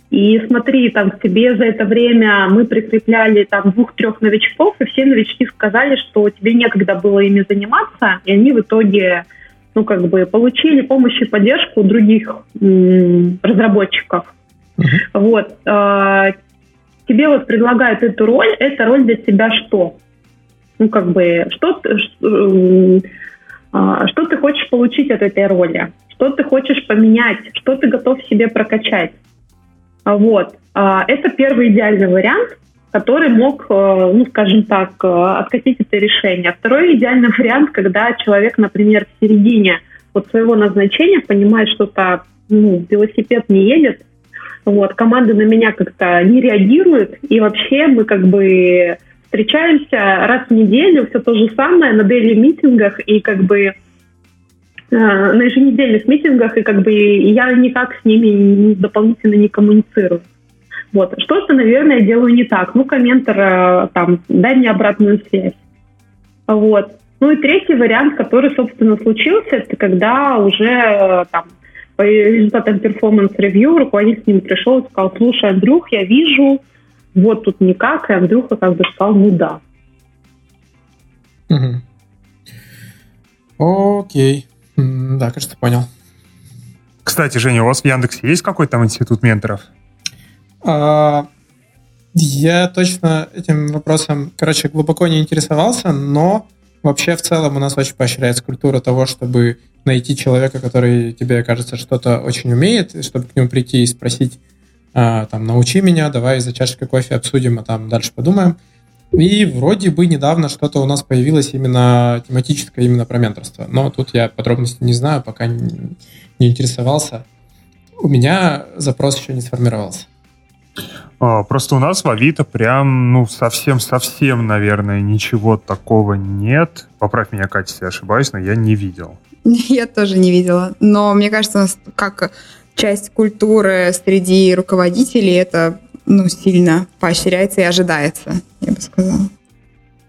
и смотри, там тебе за это время мы прикрепляли там двух-трех новичков, и все новички сказали, что тебе некогда было ими заниматься, и они в итоге, ну, как бы, получили помощь и поддержку других м- разработчиков. Uh-huh. Вот. Э, тебе вот предлагают эту роль, эта роль для тебя что? Ну, как бы, что, что, что ты хочешь получить от этой роли? Что ты хочешь поменять? Что ты готов себе прокачать? Вот. А, это первый идеальный вариант, который мог, э, ну, скажем так, э, откатить это решение. Второй идеальный вариант, когда человек, например, в середине вот своего назначения понимает, что-то, ну, велосипед не едет, вот, команда на меня как-то не реагирует, и вообще мы как бы встречаемся раз в неделю, все то же самое на daily митингах, и как бы Э, на еженедельных митингах, и как бы я никак с ними дополнительно не коммуницирую. Вот. Что-то, наверное, делаю не так. Ну, как ментор, э, там, дай мне обратную связь. Вот. Ну и третий вариант, который, собственно, случился, это когда уже э, там по результатам performance review руководитель к ним пришел и сказал, слушай, Андрюх, я вижу, вот тут никак, и Андрюха как бы сказал, ну да. Угу. Окей. Да, кажется, понял. Кстати, Женя, у вас в Яндексе есть какой-то там институт менторов? А, я точно этим вопросом, короче, глубоко не интересовался, но вообще в целом у нас очень поощряется культура того, чтобы найти человека, который тебе кажется что-то очень умеет, чтобы к нему прийти и спросить, там, научи меня, давай за чашкой кофе обсудим, а там дальше подумаем. И вроде бы недавно что-то у нас появилось именно тематическое, именно про менторство. Но тут я подробности не знаю, пока не, не интересовался. У меня запрос еще не сформировался. А, просто у нас в Авито прям, ну, совсем-совсем, наверное, ничего такого нет. Поправь меня, Катя, если я ошибаюсь, но я не видел. Я тоже не видела. Но мне кажется, у нас как часть культуры среди руководителей это ну, сильно поощряется и ожидается, я бы сказала.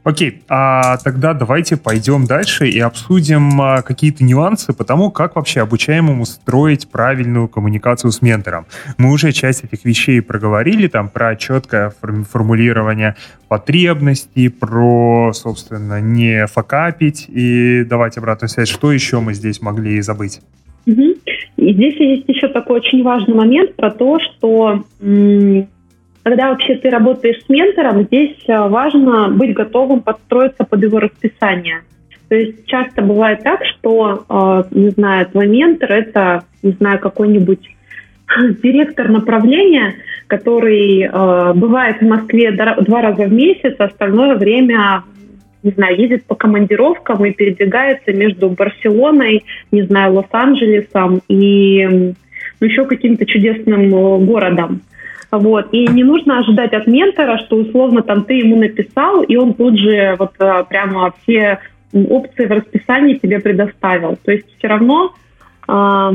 Окей, а тогда давайте пойдем дальше и обсудим а, какие-то нюансы по тому, как вообще обучаемому строить правильную коммуникацию с ментором. Мы уже часть этих вещей проговорили, там про четкое формулирование потребностей, про, собственно, не факапить и давать обратную связь. Что еще мы здесь могли забыть? Угу. И здесь есть еще такой очень важный момент про то, что когда вообще ты работаешь с ментором, здесь э, важно быть готовым подстроиться под его расписание. То есть часто бывает так, что, э, не знаю, твой ментор — это, не знаю, какой-нибудь директор направления, который э, бывает в Москве два раза в месяц, а остальное время не знаю, ездит по командировкам и передвигается между Барселоной, не знаю, Лос-Анджелесом и ну, еще каким-то чудесным городом. Вот. И не нужно ожидать от ментора, что условно там ты ему написал, и он тут же вот э, прямо все опции в расписании тебе предоставил. То есть все равно э,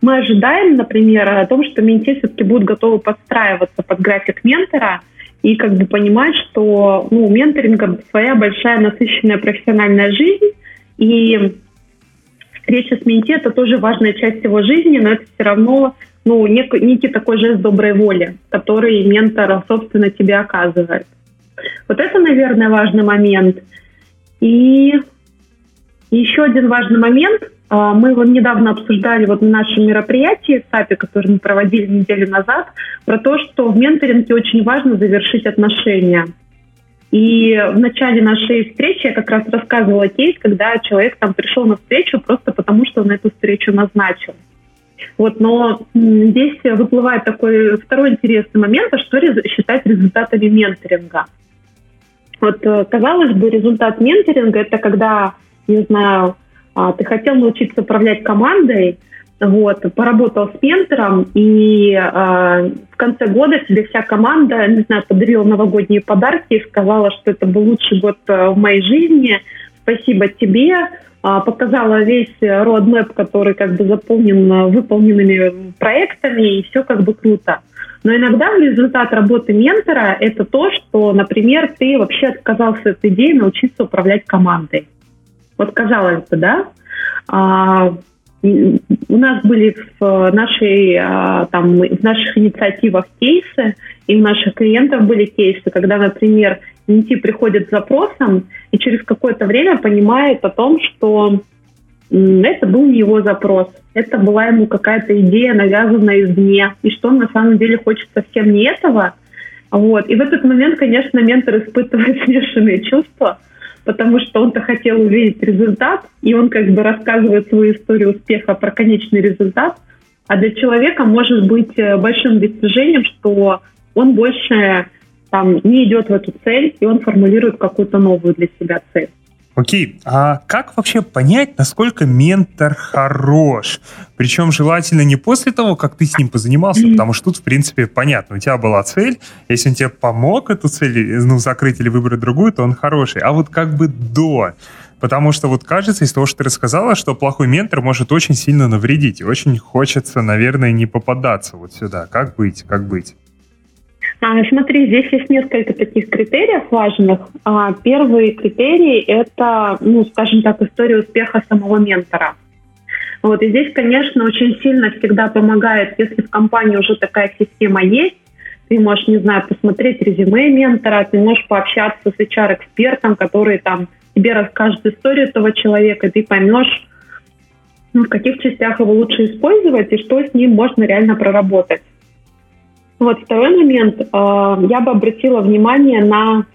мы ожидаем, например, о том, что менте все-таки будут готовы подстраиваться под график ментора и как бы понимать, что ну, у менторинга своя большая насыщенная профессиональная жизнь, и встреча с менте – это тоже важная часть его жизни, но это все равно ну, нек, некий такой жест доброй воли, который ментор, собственно, тебе оказывает. Вот это, наверное, важный момент. И еще один важный момент. А, мы его недавно обсуждали вот на нашем мероприятии в САПе, которое мы проводили неделю назад, про то, что в менторинге очень важно завершить отношения. И в начале нашей встречи я как раз рассказывала кейс, когда человек там пришел на встречу просто потому, что он эту встречу назначил. Вот, но здесь выплывает такой второй интересный момент, а что считать результатами менторинга. Вот, э, казалось бы, результат менторинга – это когда, не знаю, а, ты хотел научиться управлять командой, вот, поработал с ментором, и э, в конце года тебе вся команда, не знаю, подарила новогодние подарки и сказала, что это был лучший год э, в моей жизни, спасибо тебе, а, показала весь roadmap, который как бы заполнен выполненными проектами, и все как бы круто. Но иногда результат работы ментора – это то, что, например, ты вообще отказался от идеи научиться управлять командой. Вот казалось бы, да? А, у нас были в нашей а, там в наших инициативах кейсы, и у наших клиентов были кейсы, когда, например, NT приходит с запросом и через какое-то время понимает о том, что это был не его запрос, это была ему какая-то идея, навязанная извне, и что он на самом деле хочет совсем не этого. Вот. И в этот момент, конечно, ментор испытывает смешанные чувства, потому что он-то хотел увидеть результат, и он как бы рассказывает свою историю успеха про конечный результат, а для человека может быть э, большим достижением, что он больше там не идет в эту цель, и он формулирует какую-то новую для себя цель. Окей, а как вообще понять, насколько ментор хорош? Причем желательно не после того, как ты с ним позанимался, потому что тут, в принципе, понятно, у тебя была цель, если он тебе помог эту цель ну, закрыть или выбрать другую, то он хороший. А вот как бы до, Потому что вот кажется из того, что ты рассказала, что плохой ментор может очень сильно навредить. И очень хочется, наверное, не попадаться вот сюда. Как быть? Как быть? А, смотри, здесь есть несколько таких критериев важных. А, первый критерий – это, ну, скажем так, история успеха самого ментора. Вот, и здесь, конечно, очень сильно всегда помогает, если в компании уже такая система есть, ты можешь, не знаю, посмотреть резюме ментора, ты можешь пообщаться с HR-экспертом, который там тебе расскажет историю этого человека, ты поймешь, ну, в каких частях его лучше использовать и что с ним можно реально проработать. Вот второй момент. Э, я бы обратила внимание на,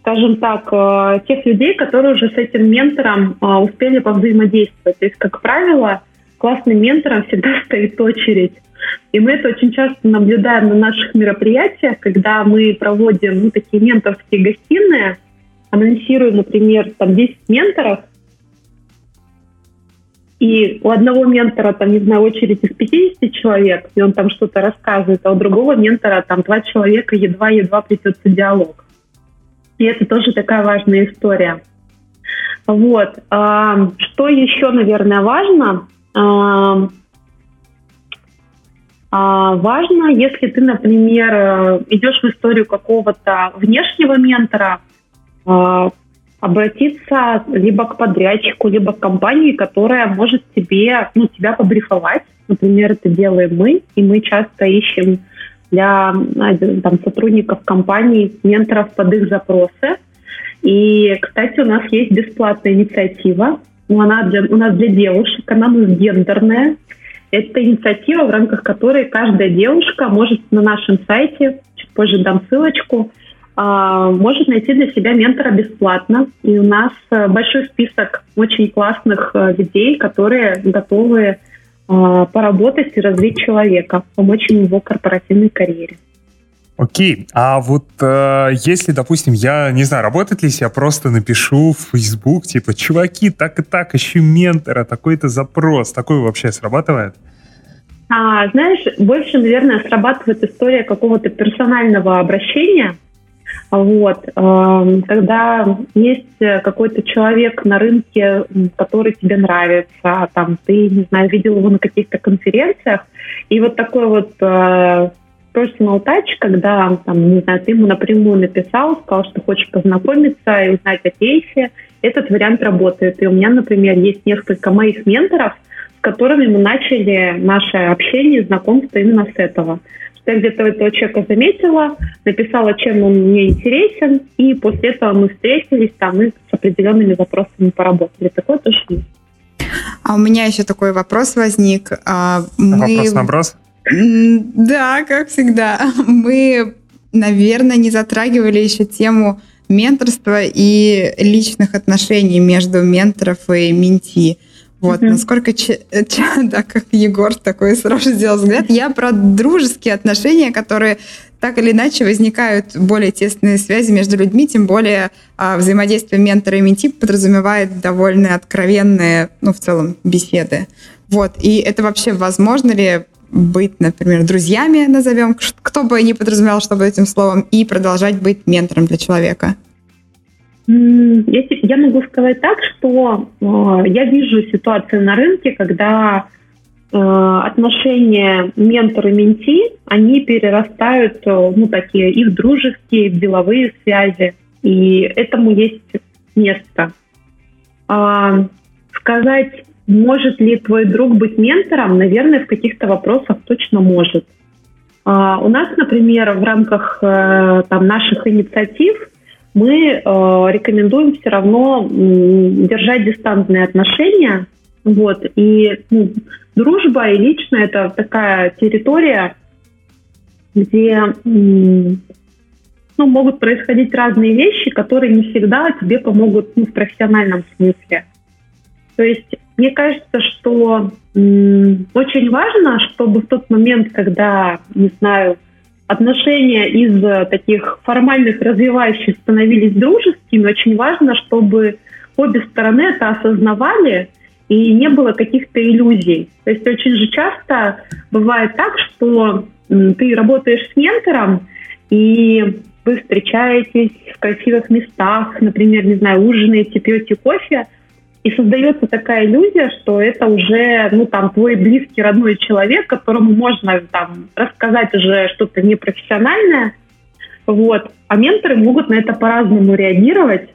скажем так, э, тех людей, которые уже с этим ментором э, успели повзаимодействовать. То есть, как правило, классным ментором всегда стоит очередь. И мы это очень часто наблюдаем на наших мероприятиях, когда мы проводим ну, такие менторские гостиные, анонсируем, например, там 10 менторов, и у одного ментора, там, не знаю, очередь из 50 человек, и он там что-то рассказывает, а у другого ментора там два человека едва-едва плетется диалог. И это тоже такая важная история. Вот. А, что еще, наверное, важно? А, а, важно, если ты, например, идешь в историю какого-то внешнего ментора, обратиться либо к подрядчику, либо к компании, которая может тебе, ну, тебя побрифовать. Например, это делаем мы, и мы часто ищем для там, сотрудников компаний менторов под их запросы. И, кстати, у нас есть бесплатная инициатива. Ну, она для, у нас для девушек, она гендерная. Это инициатива, в рамках которой каждая девушка может на нашем сайте, чуть позже дам ссылочку, может найти для себя ментора бесплатно. И у нас э, большой список очень классных э, людей, которые готовы а, поработать и развить человека, помочь ему в его корпоративной карьере. Окей, а вот э, если, допустим, я, не знаю, работает ли я просто напишу в Facebook, типа, чуваки, так и так, ищу ментора, такой-то запрос, такой вообще срабатывает? А, знаешь, больше, наверное, срабатывает история какого-то персонального обращения, вот. Эм, когда есть какой-то человек на рынке, который тебе нравится, там ты, не знаю, видел его на каких-то конференциях, и вот такой вот э, personal touch, когда, там, не знаю, ты ему напрямую написал, сказал, что хочешь познакомиться и узнать о кейсе, этот вариант работает. И у меня, например, есть несколько моих менторов, с которыми мы начали наше общение, знакомство именно с этого я где-то этого человека заметила, написала, чем он мне интересен, и после этого мы встретились там и с определенными вопросами поработали. Такое тоже есть. А у меня еще такой вопрос возник. А, мы... Вопрос на вопрос? Да, как всегда. Мы, наверное, не затрагивали еще тему менторства и личных отношений между менторов и менти. Вот, mm-hmm. насколько, э, да, как Егор такой сразу сделал взгляд, я про дружеские отношения, которые так или иначе возникают более тесные связи между людьми, тем более а, взаимодействие ментора и менти подразумевает довольно откровенные, ну, в целом, беседы. Вот, и это вообще возможно ли быть, например, друзьями, назовем, кто бы ни подразумевал, чтобы этим словом, и продолжать быть ментором для человека? Я могу сказать так, что э, я вижу ситуацию на рынке, когда отношения ментор и менти, они перерастают, ну, такие, их дружеские, деловые связи. И этому есть место. А, сказать, может ли твой друг быть ментором, наверное, в каких-то вопросах точно может. А, у нас, например, в рамках э, там, наших инициатив мы э, рекомендуем все равно держать дистантные отношения. Вот, и ну, дружба и лично это такая территория, где ну, могут происходить разные вещи, которые не всегда тебе помогут ну, в профессиональном смысле. То есть мне кажется, что м, очень важно, чтобы в тот момент, когда, не знаю, отношения из э, таких формальных развивающих становились дружескими, очень важно, чтобы обе стороны это осознавали и не было каких-то иллюзий. То есть очень же часто бывает так, что ты работаешь с ментором, и вы встречаетесь в красивых местах, например, не знаю, ужинаете, пьете кофе, и создается такая иллюзия, что это уже, ну, там, твой близкий, родной человек, которому можно, там, рассказать уже что-то непрофессиональное. Вот. А менторы могут на это по-разному реагировать.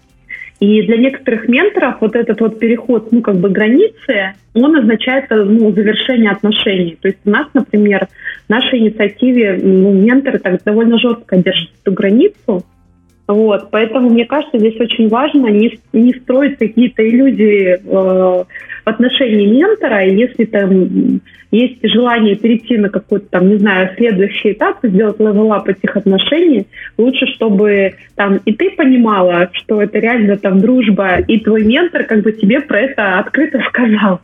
И для некоторых менторов вот этот вот переход, ну, как бы границы, он означает, ну, завершение отношений. То есть у нас, например, в нашей инициативе ну, менторы так довольно жестко держат эту границу, вот, поэтому мне кажется, здесь очень важно не, не строить какие-то иллюзии э, в отношении ментора. И если там есть желание перейти на какой-то там, не знаю, следующий этап, сделать level up этих отношений, лучше, чтобы там и ты понимала, что это реально там дружба, и твой ментор как бы тебе про это открыто сказал.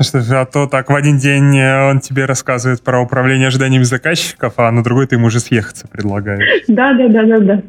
Что а то так в один день э, он тебе рассказывает про управление ожиданиями заказчиков, а на другой ты ему уже съехаться предлагаешь. Да, да, да, да, да.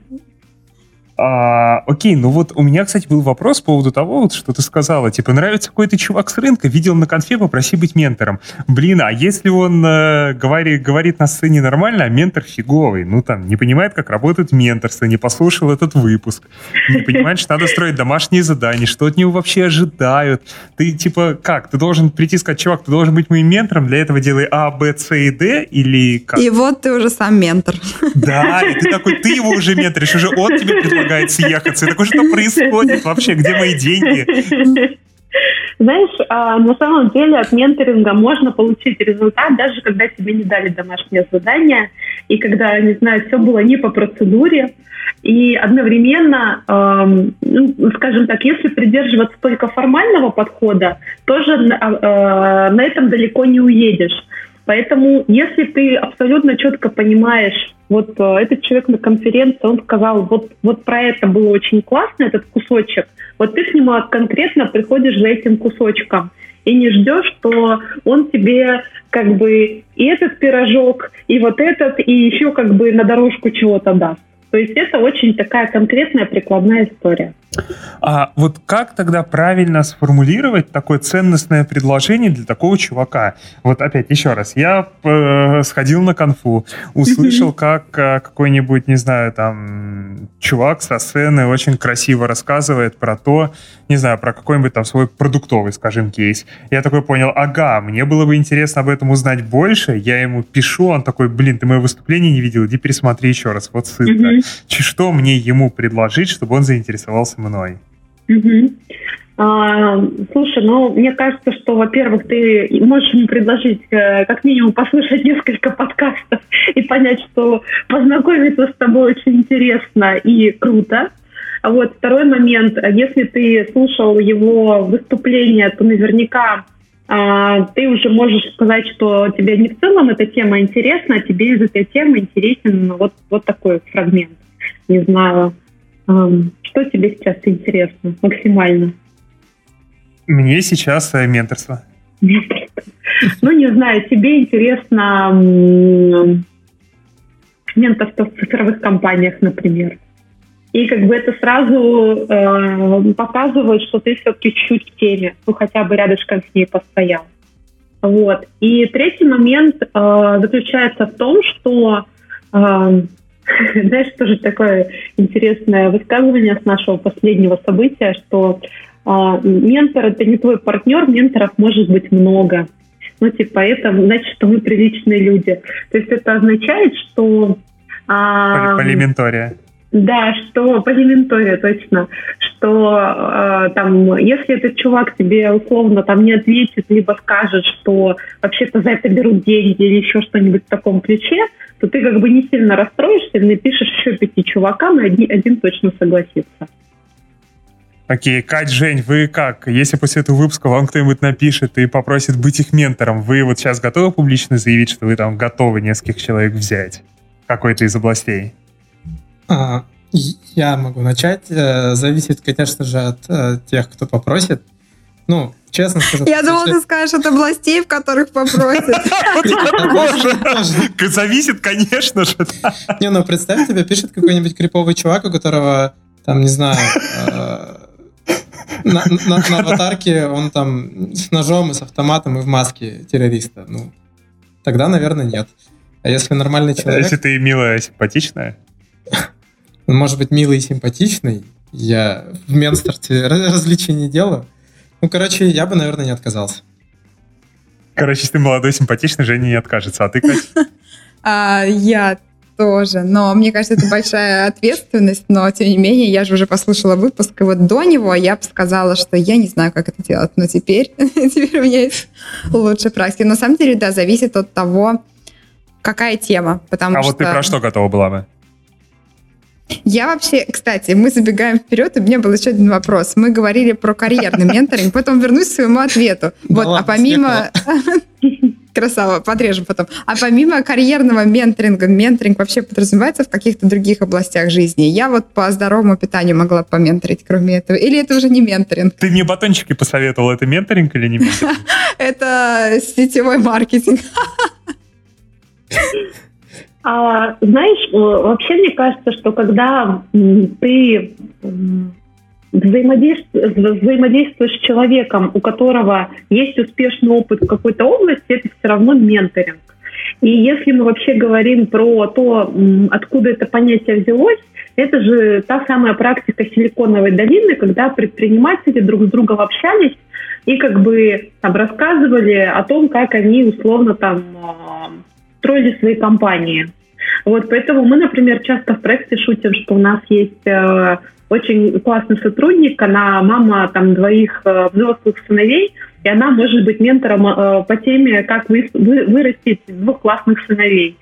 А, окей, ну вот у меня, кстати, был вопрос по поводу того, вот, что ты сказала. Типа, нравится какой-то чувак с рынка, видел на конфе, попроси быть ментором. Блин, а если он э, говорит, говорит на сцене нормально, а ментор фиговый, ну там, не понимает, как работает менторство, не послушал этот выпуск, не понимает, что надо строить домашние задания, что от него вообще ожидают. Ты, типа, как? Ты должен прийти и сказать, чувак, ты должен быть моим ментором, для этого делай А, Б, С и Д, или как? И вот ты уже сам ментор. Да, и ты такой, ты его уже менторишь, уже он тебе предлагает помогает съехаться. Я такой, что происходит вообще? Где мои деньги? Знаешь, а, на самом деле от менторинга можно получить результат, даже когда тебе не дали домашнее задание, и когда, не знаю, все было не по процедуре, и одновременно, эм, ну, скажем так, если придерживаться только формального подхода, тоже э, на этом далеко не уедешь. Поэтому, если ты абсолютно четко понимаешь, вот э, этот человек на конференции, он сказал, вот, вот про это было очень классно, этот кусочек, вот ты к нему конкретно приходишь за этим кусочком и не ждешь, что он тебе как бы и этот пирожок, и вот этот, и еще как бы на дорожку чего-то даст. То есть это очень такая конкретная прикладная история. А вот как тогда правильно сформулировать такое ценностное предложение для такого чувака? Вот опять еще раз, я э, сходил на конфу, услышал, как э, какой-нибудь, не знаю, там чувак со сцены очень красиво рассказывает про то, не знаю, про какой-нибудь там свой продуктовый, скажем, кейс. Я такой понял, ага, мне было бы интересно об этом узнать больше. Я ему пишу, он такой, блин, ты мое выступление не видел, иди пересмотри еще раз, вот ссылка. Что мне ему предложить, чтобы он заинтересовался мной? А, слушай, ну, мне кажется, что, во-первых, ты можешь ему предложить э, как минимум послушать несколько подкастов и понять, что познакомиться с тобой очень интересно и круто. Вот второй момент, если ты слушал его выступление, то наверняка а, ты уже можешь сказать, что тебе не в целом эта тема интересна, а тебе из этой темы интересен вот, вот такой фрагмент. Не знаю, что тебе сейчас интересно максимально? Мне сейчас э, менторство. Ну, не знаю, тебе интересно менторство в цифровых компаниях, например. И как бы это сразу э, показывает, что ты все-таки чуть-чуть в теме, ну хотя бы рядышком с ней постоял. Вот. И третий момент э, заключается в том, что э, Знаешь, тоже такое интересное высказывание с нашего последнего события, что э, ментор это не твой партнер, менторов может быть много. ну, типа, это значит, что мы приличные люди. То есть это означает, что... А, Полиментария. Да, что по инвентория точно, что э, там, если этот чувак тебе условно там не ответит, либо скажет, что вообще-то за это берут деньги или еще что-нибудь в таком ключе, то ты как бы не сильно расстроишься, напишешь еще пяти чувакам, и один, один точно согласится. Окей, Кать, Жень, вы как? Если после этого выпуска вам кто-нибудь напишет и попросит быть их ментором, вы вот сейчас готовы публично заявить, что вы там готовы нескольких человек взять? Какой-то из областей? А, я могу начать. Э, зависит, конечно же, от э, тех, кто попросит. Ну, честно скажу. Я думал, ты скажешь от областей, в которых попросят. Зависит, конечно же. Не, ну представь, тебе пишет какой-нибудь криповый чувак, у которого, там, не знаю, э, на, на, на аватарке он там с ножом и с автоматом и в маске террориста. Ну, тогда, наверное, нет. А если нормальный человек... Если ты милая, симпатичная? Он может быть милый и симпатичный. Я в Менстарте различий не делаю. Ну, короче, я бы, наверное, не отказался. Короче, если ты молодой, симпатичный, Женя не откажется. А ты, Катя? А, я тоже. Но мне кажется, это большая ответственность. Но, тем не менее, я же уже послушала выпуск, и вот до него я бы сказала, что я не знаю, как это делать. Но теперь, теперь у меня есть лучшая практика. На самом деле, да, зависит от того, какая тема. Потому а что... вот ты про что готова была бы? Я вообще, кстати, мы забегаем вперед, и у меня был еще один вопрос. Мы говорили про карьерный менторинг, потом вернусь к своему ответу. Вот, а помимо... Красава, подрежем потом. А помимо карьерного менторинга, менторинг вообще подразумевается в каких-то других областях жизни? Я вот по здоровому питанию могла поменторить, кроме этого. Или это уже не менторинг? Ты мне батончики посоветовал. Это менторинг или не менторинг? Это сетевой маркетинг. А, знаешь, вообще мне кажется, что когда ты взаимодействуешь, с человеком, у которого есть успешный опыт в какой-то области, это все равно менторинг. И если мы вообще говорим про то, откуда это понятие взялось, это же та самая практика Силиконовой долины, когда предприниматели друг с другом общались и как бы там рассказывали о том, как они условно там а, строили свои компании. Вот, поэтому мы, например, часто в проекте шутим, что у нас есть э, очень классный сотрудник, она мама там двоих э, взрослых сыновей, и она может быть ментором э, по теме, как вы, вы, вырастить двух классных сыновей.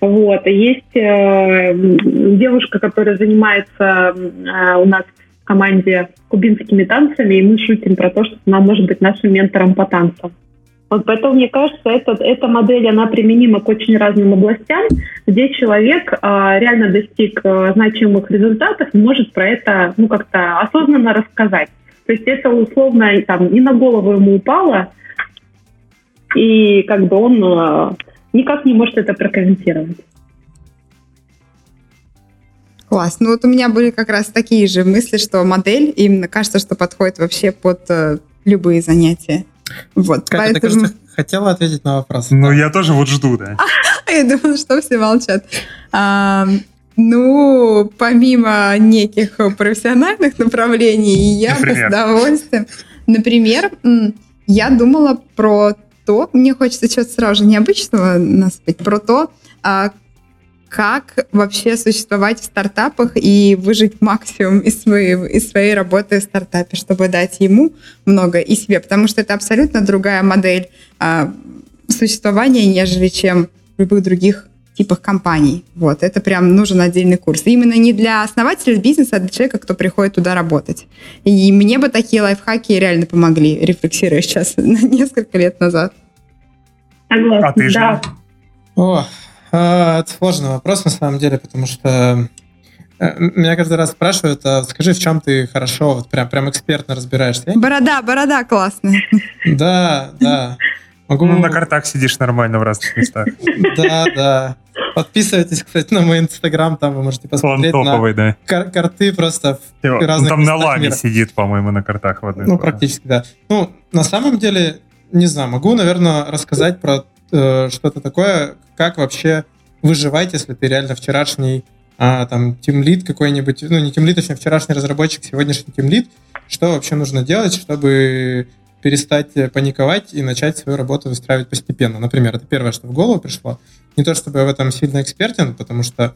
Вот. Есть э, девушка, которая занимается э, у нас в команде кубинскими танцами, и мы шутим про то, что она может быть нашим ментором по танцам. Вот поэтому, мне кажется, это, эта модель, она применима к очень разным областям, где человек а, реально достиг а, значимых результатов и может про это ну, как-то осознанно рассказать. То есть это условно там, не на голову ему упало, и как бы он а, никак не может это прокомментировать. Класс. Ну вот у меня были как раз такие же мысли, что модель именно кажется, что подходит вообще под э, любые занятия. Вот, Катя, поэтому... ты, кажется, хотела ответить на вопрос. Ну, да. я тоже вот жду, да. Я думала, что все молчат. А, ну, помимо неких профессиональных направлений, я Например? с удовольствием... Например, я думала про то, мне хочется чего-то сразу же необычного наспеть, про то, а, как вообще существовать в стартапах и выжить максимум из своей, из своей работы в стартапе, чтобы дать ему много и себе, потому что это абсолютно другая модель а, существования, нежели чем в любых других типах компаний. Вот, это прям нужен отдельный курс. И именно не для основателя бизнеса, а для человека, кто приходит туда работать. И мне бы такие лайфхаки реально помогли, рефлексируя сейчас на несколько лет назад. А ты же? Да. О, это сложный вопрос на самом деле, потому что э, меня каждый раз спрашивают, а скажи, в чем ты хорошо, вот прям, прям экспертно разбираешься. Борода, борода классная. Да, да. Могу... Ну, на картах сидишь нормально в разных местах. Да, да. Подписывайтесь, кстати, на мой инстаграм, там вы можете посмотреть топовый, на да. карты просто в Его, разных Там на ламе сидит, по-моему, на картах в одной. Ну, практически, да. Ну, на самом деле, не знаю, могу, наверное, рассказать про э, что-то такое, как вообще выживать, если ты реально вчерашний а, там тимлит какой-нибудь, ну не тимлит, точнее вчерашний разработчик, сегодняшний тимлит, что вообще нужно делать, чтобы перестать паниковать и начать свою работу выстраивать постепенно. Например, это первое, что в голову пришло. Не то, чтобы я в этом сильно экспертен, потому что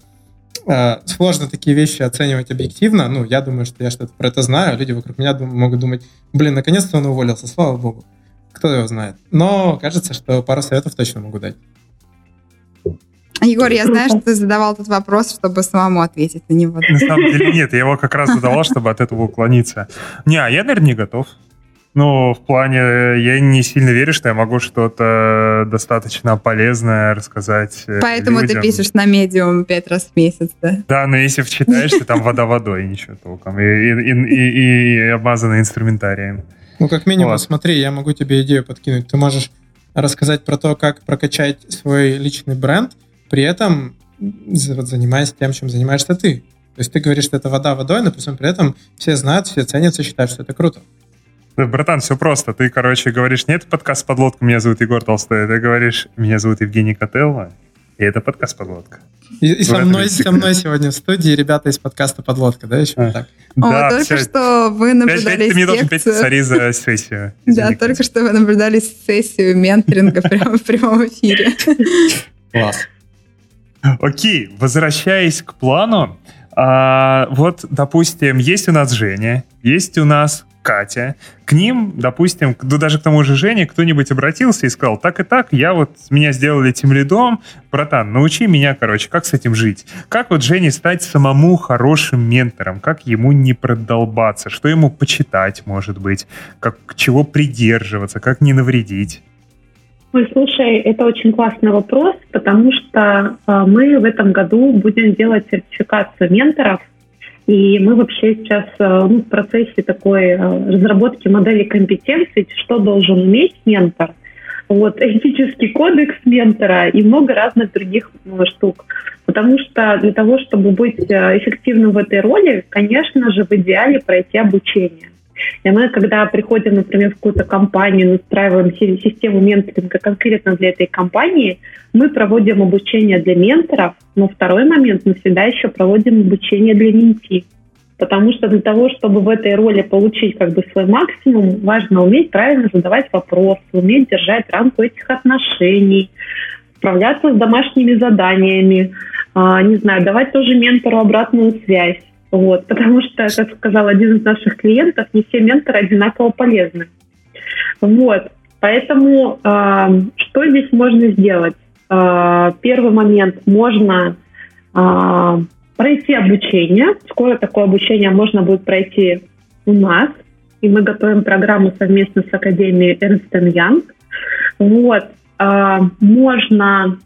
э, сложно такие вещи оценивать объективно. Ну, я думаю, что я что-то про это знаю, а люди вокруг меня дум- могут думать, блин, наконец-то он уволился, слава богу. Кто его знает. Но кажется, что пару советов точно могу дать. Егор, я знаю, что ты задавал этот вопрос, чтобы самому ответить на него. На самом деле нет, я его как раз задавал, чтобы от этого уклониться. Не, а я, наверное, не готов. Ну, в плане, я не сильно верю, что я могу что-то достаточно полезное рассказать э, Поэтому людям. ты пишешь на медиум пять раз в месяц, да? Да, но если вчитаешься, там вода водой, ничего толком. И, и, и, и обмазано инструментарием. Ну, как минимум, Вот. смотри, я могу тебе идею подкинуть. Ты можешь рассказать про то, как прокачать свой личный бренд, при этом занимаясь тем, чем занимаешься ты. То есть ты говоришь, что это вода водой, но при всем при этом все знают, все ценят, все считают, что это круто. Да, Братан, все просто. Ты, короче, говоришь, нет, подкаст «Подлодка», меня зовут Егор Толстой. Ты говоришь, меня зовут Евгений Котелло, и это подкаст «Подлодка». И, и со, мной, со мной сегодня в студии ребята из подкаста «Подлодка», да, еще А. так? О, только всё. что вы наблюдали ты мне должен пять секцию. косарей за сессию. Да, только что вы наблюдали сессию менторинга прямо в прямом эфире. Класс. Окей, возвращаясь к плану, а, вот, допустим, есть у нас Женя, есть у нас Катя. К ним, допустим, ну, даже к тому же Жене кто-нибудь обратился и сказал, так и так, я вот, меня сделали тем лидом, братан, научи меня, короче, как с этим жить. Как вот Жене стать самому хорошим ментором, как ему не продолбаться, что ему почитать, может быть, как, чего придерживаться, как не навредить. Ой, слушай, это очень классный вопрос, потому что э, мы в этом году будем делать сертификацию менторов, и мы вообще сейчас э, ну, в процессе такой э, разработки модели компетенций, что должен уметь ментор, вот, этический кодекс ментора и много разных других ну, штук. Потому что для того, чтобы быть э, эффективным в этой роли, конечно же, в идеале пройти обучение. И мы, когда приходим, например, в какую-то компанию, настраиваем си- систему менторинга конкретно для этой компании, мы проводим обучение для менторов, но второй момент, мы всегда еще проводим обучение для менти. Потому что для того, чтобы в этой роли получить как бы свой максимум, важно уметь правильно задавать вопросы, уметь держать рамку этих отношений, справляться с домашними заданиями, а, не знаю, давать тоже ментору обратную связь. Вот, потому что, как сказал один из наших клиентов, не все менторы одинаково полезны. Вот, поэтому э, что здесь можно сделать? Э, первый момент можно э, пройти обучение. Скоро такое обучение можно будет пройти у нас, и мы готовим программу совместно с Академией Ernst Young. Вот, э, можно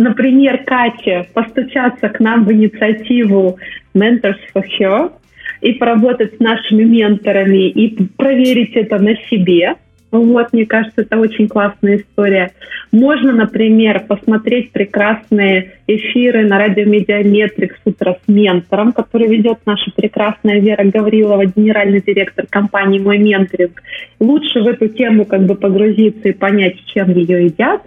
например, Кате постучаться к нам в инициативу Mentors for Her и поработать с нашими менторами и проверить это на себе. Вот, мне кажется, это очень классная история. Можно, например, посмотреть прекрасные эфиры на радио MediaMetrics утро с ментором, который ведет наша прекрасная Вера Гаврилова, генеральный директор компании «Мой менторинг». Лучше в эту тему как бы погрузиться и понять, чем ее едят.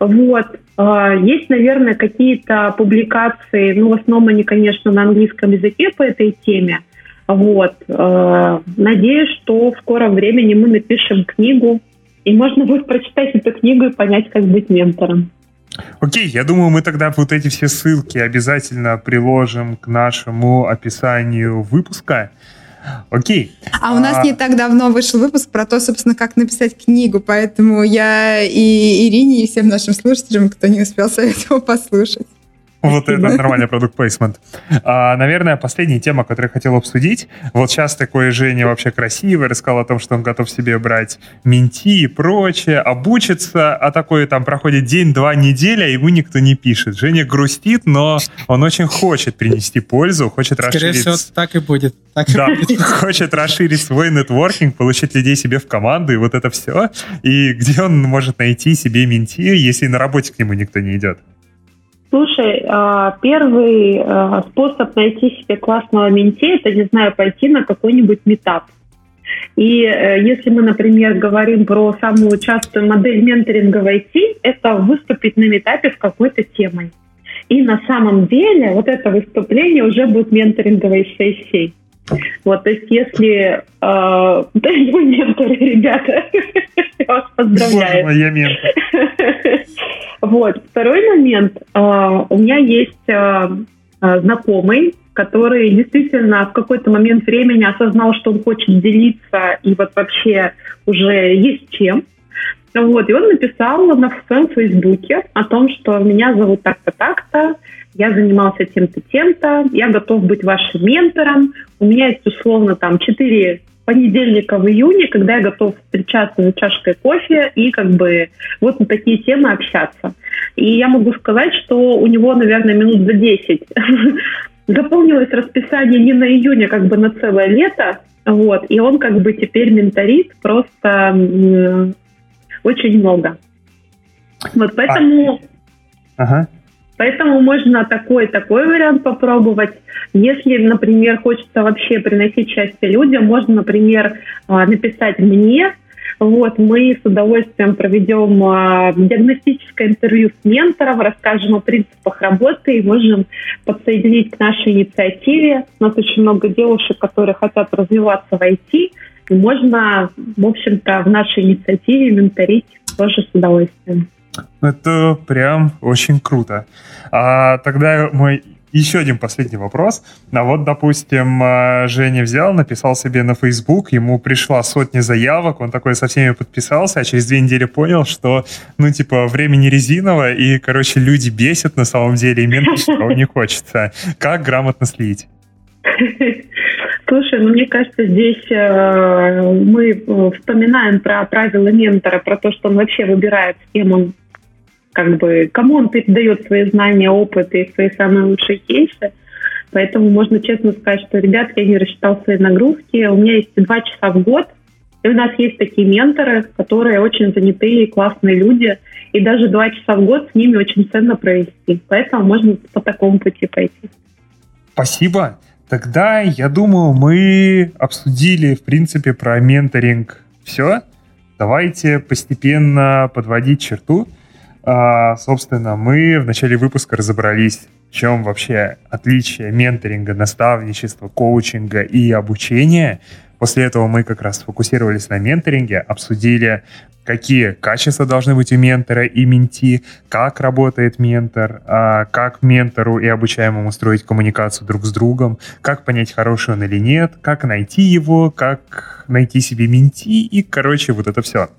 Вот. А, Есть, наверное, какие-то публикации, ну, в основном они, конечно, на английском языке по этой теме. Вот. А, Надеюсь, что в скором времени мы напишем книгу, и можно будет прочитать эту книгу и понять, как быть ментором. Окей, я думаю, мы тогда вот эти все ссылки обязательно приложим к нашему описанию выпуска. Окей. А у нас А- не так давно вышел выпуск про то, собственно, как написать книгу, поэтому я и Ирине, и всем нашим слушателям, кто не успел совет его послушать. Вот это нормальный продукт плейсмент. А, наверное, последняя тема, которую я хотел обсудить. Вот сейчас такой Женя вообще красивый, рассказал о том, что он готов себе брать менти и прочее, обучиться, а такой там проходит день-два неделя, а ему никто не пишет. Женя грустит, но он очень хочет принести пользу, хочет Скорее расширить... всего, так и будет. Так и Да, будет. хочет расширить свой нетворкинг, получить людей себе в команду и вот это все. И где он может найти себе менти, если на работе к нему никто не идет? Слушай, а, первый а, способ найти себе классного менти, это, не знаю, пойти на какой-нибудь метап. И э, если мы, например, говорим про самую частую модель менторинга в IT, это выступить на метапе с какой-то темой. И на самом деле вот это выступление уже будет менторинговой сессией. Вот, то есть если... Э, да, вы менторы, ребята. Я вас поздравляю. Боже мой, я ментор. Вот. Второй момент. Э, у меня есть э, э, знакомый, который действительно в какой-то момент времени осознал, что он хочет делиться, и вот вообще уже есть чем. Вот, и он написал на своем фейсбуке о том, что меня зовут так-то, так-то, я занимался тем-то, тем-то, я готов быть вашим ментором, у меня есть условно там четыре понедельника в июне, когда я готов встречаться за чашкой кофе и как бы вот на такие темы общаться. И я могу сказать, что у него, наверное, минут за 10 заполнилось расписание не на июнь, а как бы на целое лето. Вот, и он как бы теперь менторит просто очень много. Вот поэтому... А. Ага. Поэтому можно такой такой вариант попробовать. Если, например, хочется вообще приносить счастье людям, можно, например, а, написать мне. Вот, мы с удовольствием проведем а, диагностическое интервью с ментором, расскажем о принципах работы и можем подсоединить к нашей инициативе. У нас очень много девушек, которые хотят развиваться в IT. И можно, в общем-то, в нашей инициативе менторить тоже с удовольствием. Это прям очень круто. А тогда мой еще один последний вопрос. А вот, допустим, а, Женя взял, написал себе на Facebook, ему пришла сотня заявок, он такой со всеми подписался, а через две недели понял, что, ну, типа, время не резиново, и, короче, люди бесят на самом деле, и ментор не хочется. Как грамотно слить? Слушай, ну мне кажется, здесь э, мы вспоминаем про правила ментора, про то, что он вообще выбирает, с кем он как бы кому он передает свои знания, опыт и свои самые лучшие кейсы. Поэтому можно честно сказать, что, ребят, я не рассчитал свои нагрузки. У меня есть два часа в год, и у нас есть такие менторы, которые очень занятые классные люди. И даже два часа в год с ними очень ценно провести. Поэтому можно по такому пути пойти. Спасибо. Тогда, я думаю, мы обсудили, в принципе, про менторинг все. Давайте постепенно подводить черту. А, собственно, мы в начале выпуска разобрались, в чем вообще отличие менторинга, наставничества, коучинга и обучения. После этого мы как раз сфокусировались на менторинге, обсудили, какие качества должны быть у ментора и менти, как работает ментор, а, как ментору и обучаемому строить коммуникацию друг с другом, как понять, хороший он или нет, как найти его, как найти себе менти и, короче, вот это все.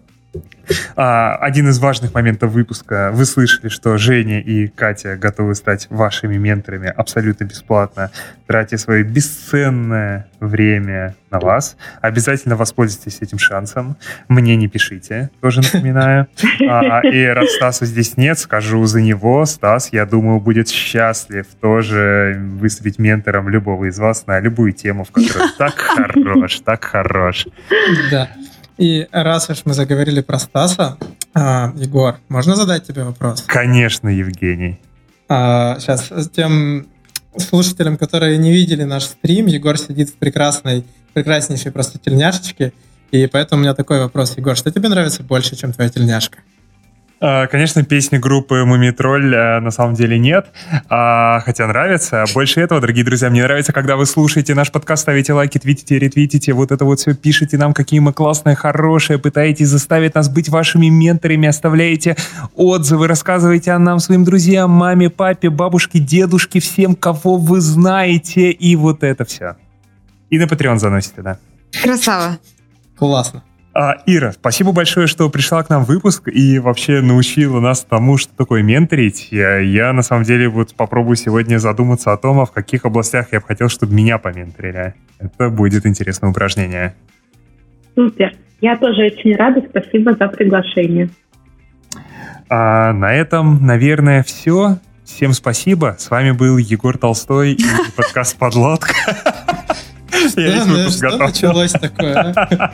А, один из важных моментов выпуска. Вы слышали, что Женя и Катя готовы стать вашими менторами абсолютно бесплатно, тратя свое бесценное время на вас. Обязательно воспользуйтесь этим шансом. Мне не пишите, тоже напоминаю. А, и раз Стаса здесь нет, скажу за него. Стас, я думаю, будет счастлив тоже выступить ментором любого из вас на любую тему, в которой так хорош, так хорош. Да. И раз уж мы заговорили про Стаса, а, Егор, можно задать тебе вопрос? Конечно, Евгений. А, сейчас тем слушателям, которые не видели наш стрим, Егор сидит в прекрасной, прекраснейшей просто тельняшечке, и поэтому у меня такой вопрос. Егор, что тебе нравится больше, чем твоя тельняшка? А, конечно, песни группы Мумитроль э, на самом деле нет, а, хотя нравится. Больше этого, дорогие друзья, мне нравится, когда вы слушаете наш подкаст, ставите лайки, твитите, ретвитите, вот это вот все пишите нам, какие мы классные, хорошие, пытаетесь заставить нас быть вашими менторами, оставляете отзывы, рассказывайте о нам своим друзьям, маме, папе, бабушке, дедушке, всем, кого вы знаете, и вот это все. И на Patreon заносите, да. Красава. Классно. А, Ира, спасибо большое, что пришла к нам в выпуск и вообще научила нас тому, что такое менторить. Я, я на самом деле вот попробую сегодня задуматься о том, а в каких областях я бы хотел, чтобы меня поменторили. Это будет интересное упражнение. Супер. Я тоже очень рада. Спасибо за приглашение. А, на этом, наверное, все. Всем спасибо. С вами был Егор Толстой и подкаст «Подлодка». Я весь выпуск готов. началось такое, а,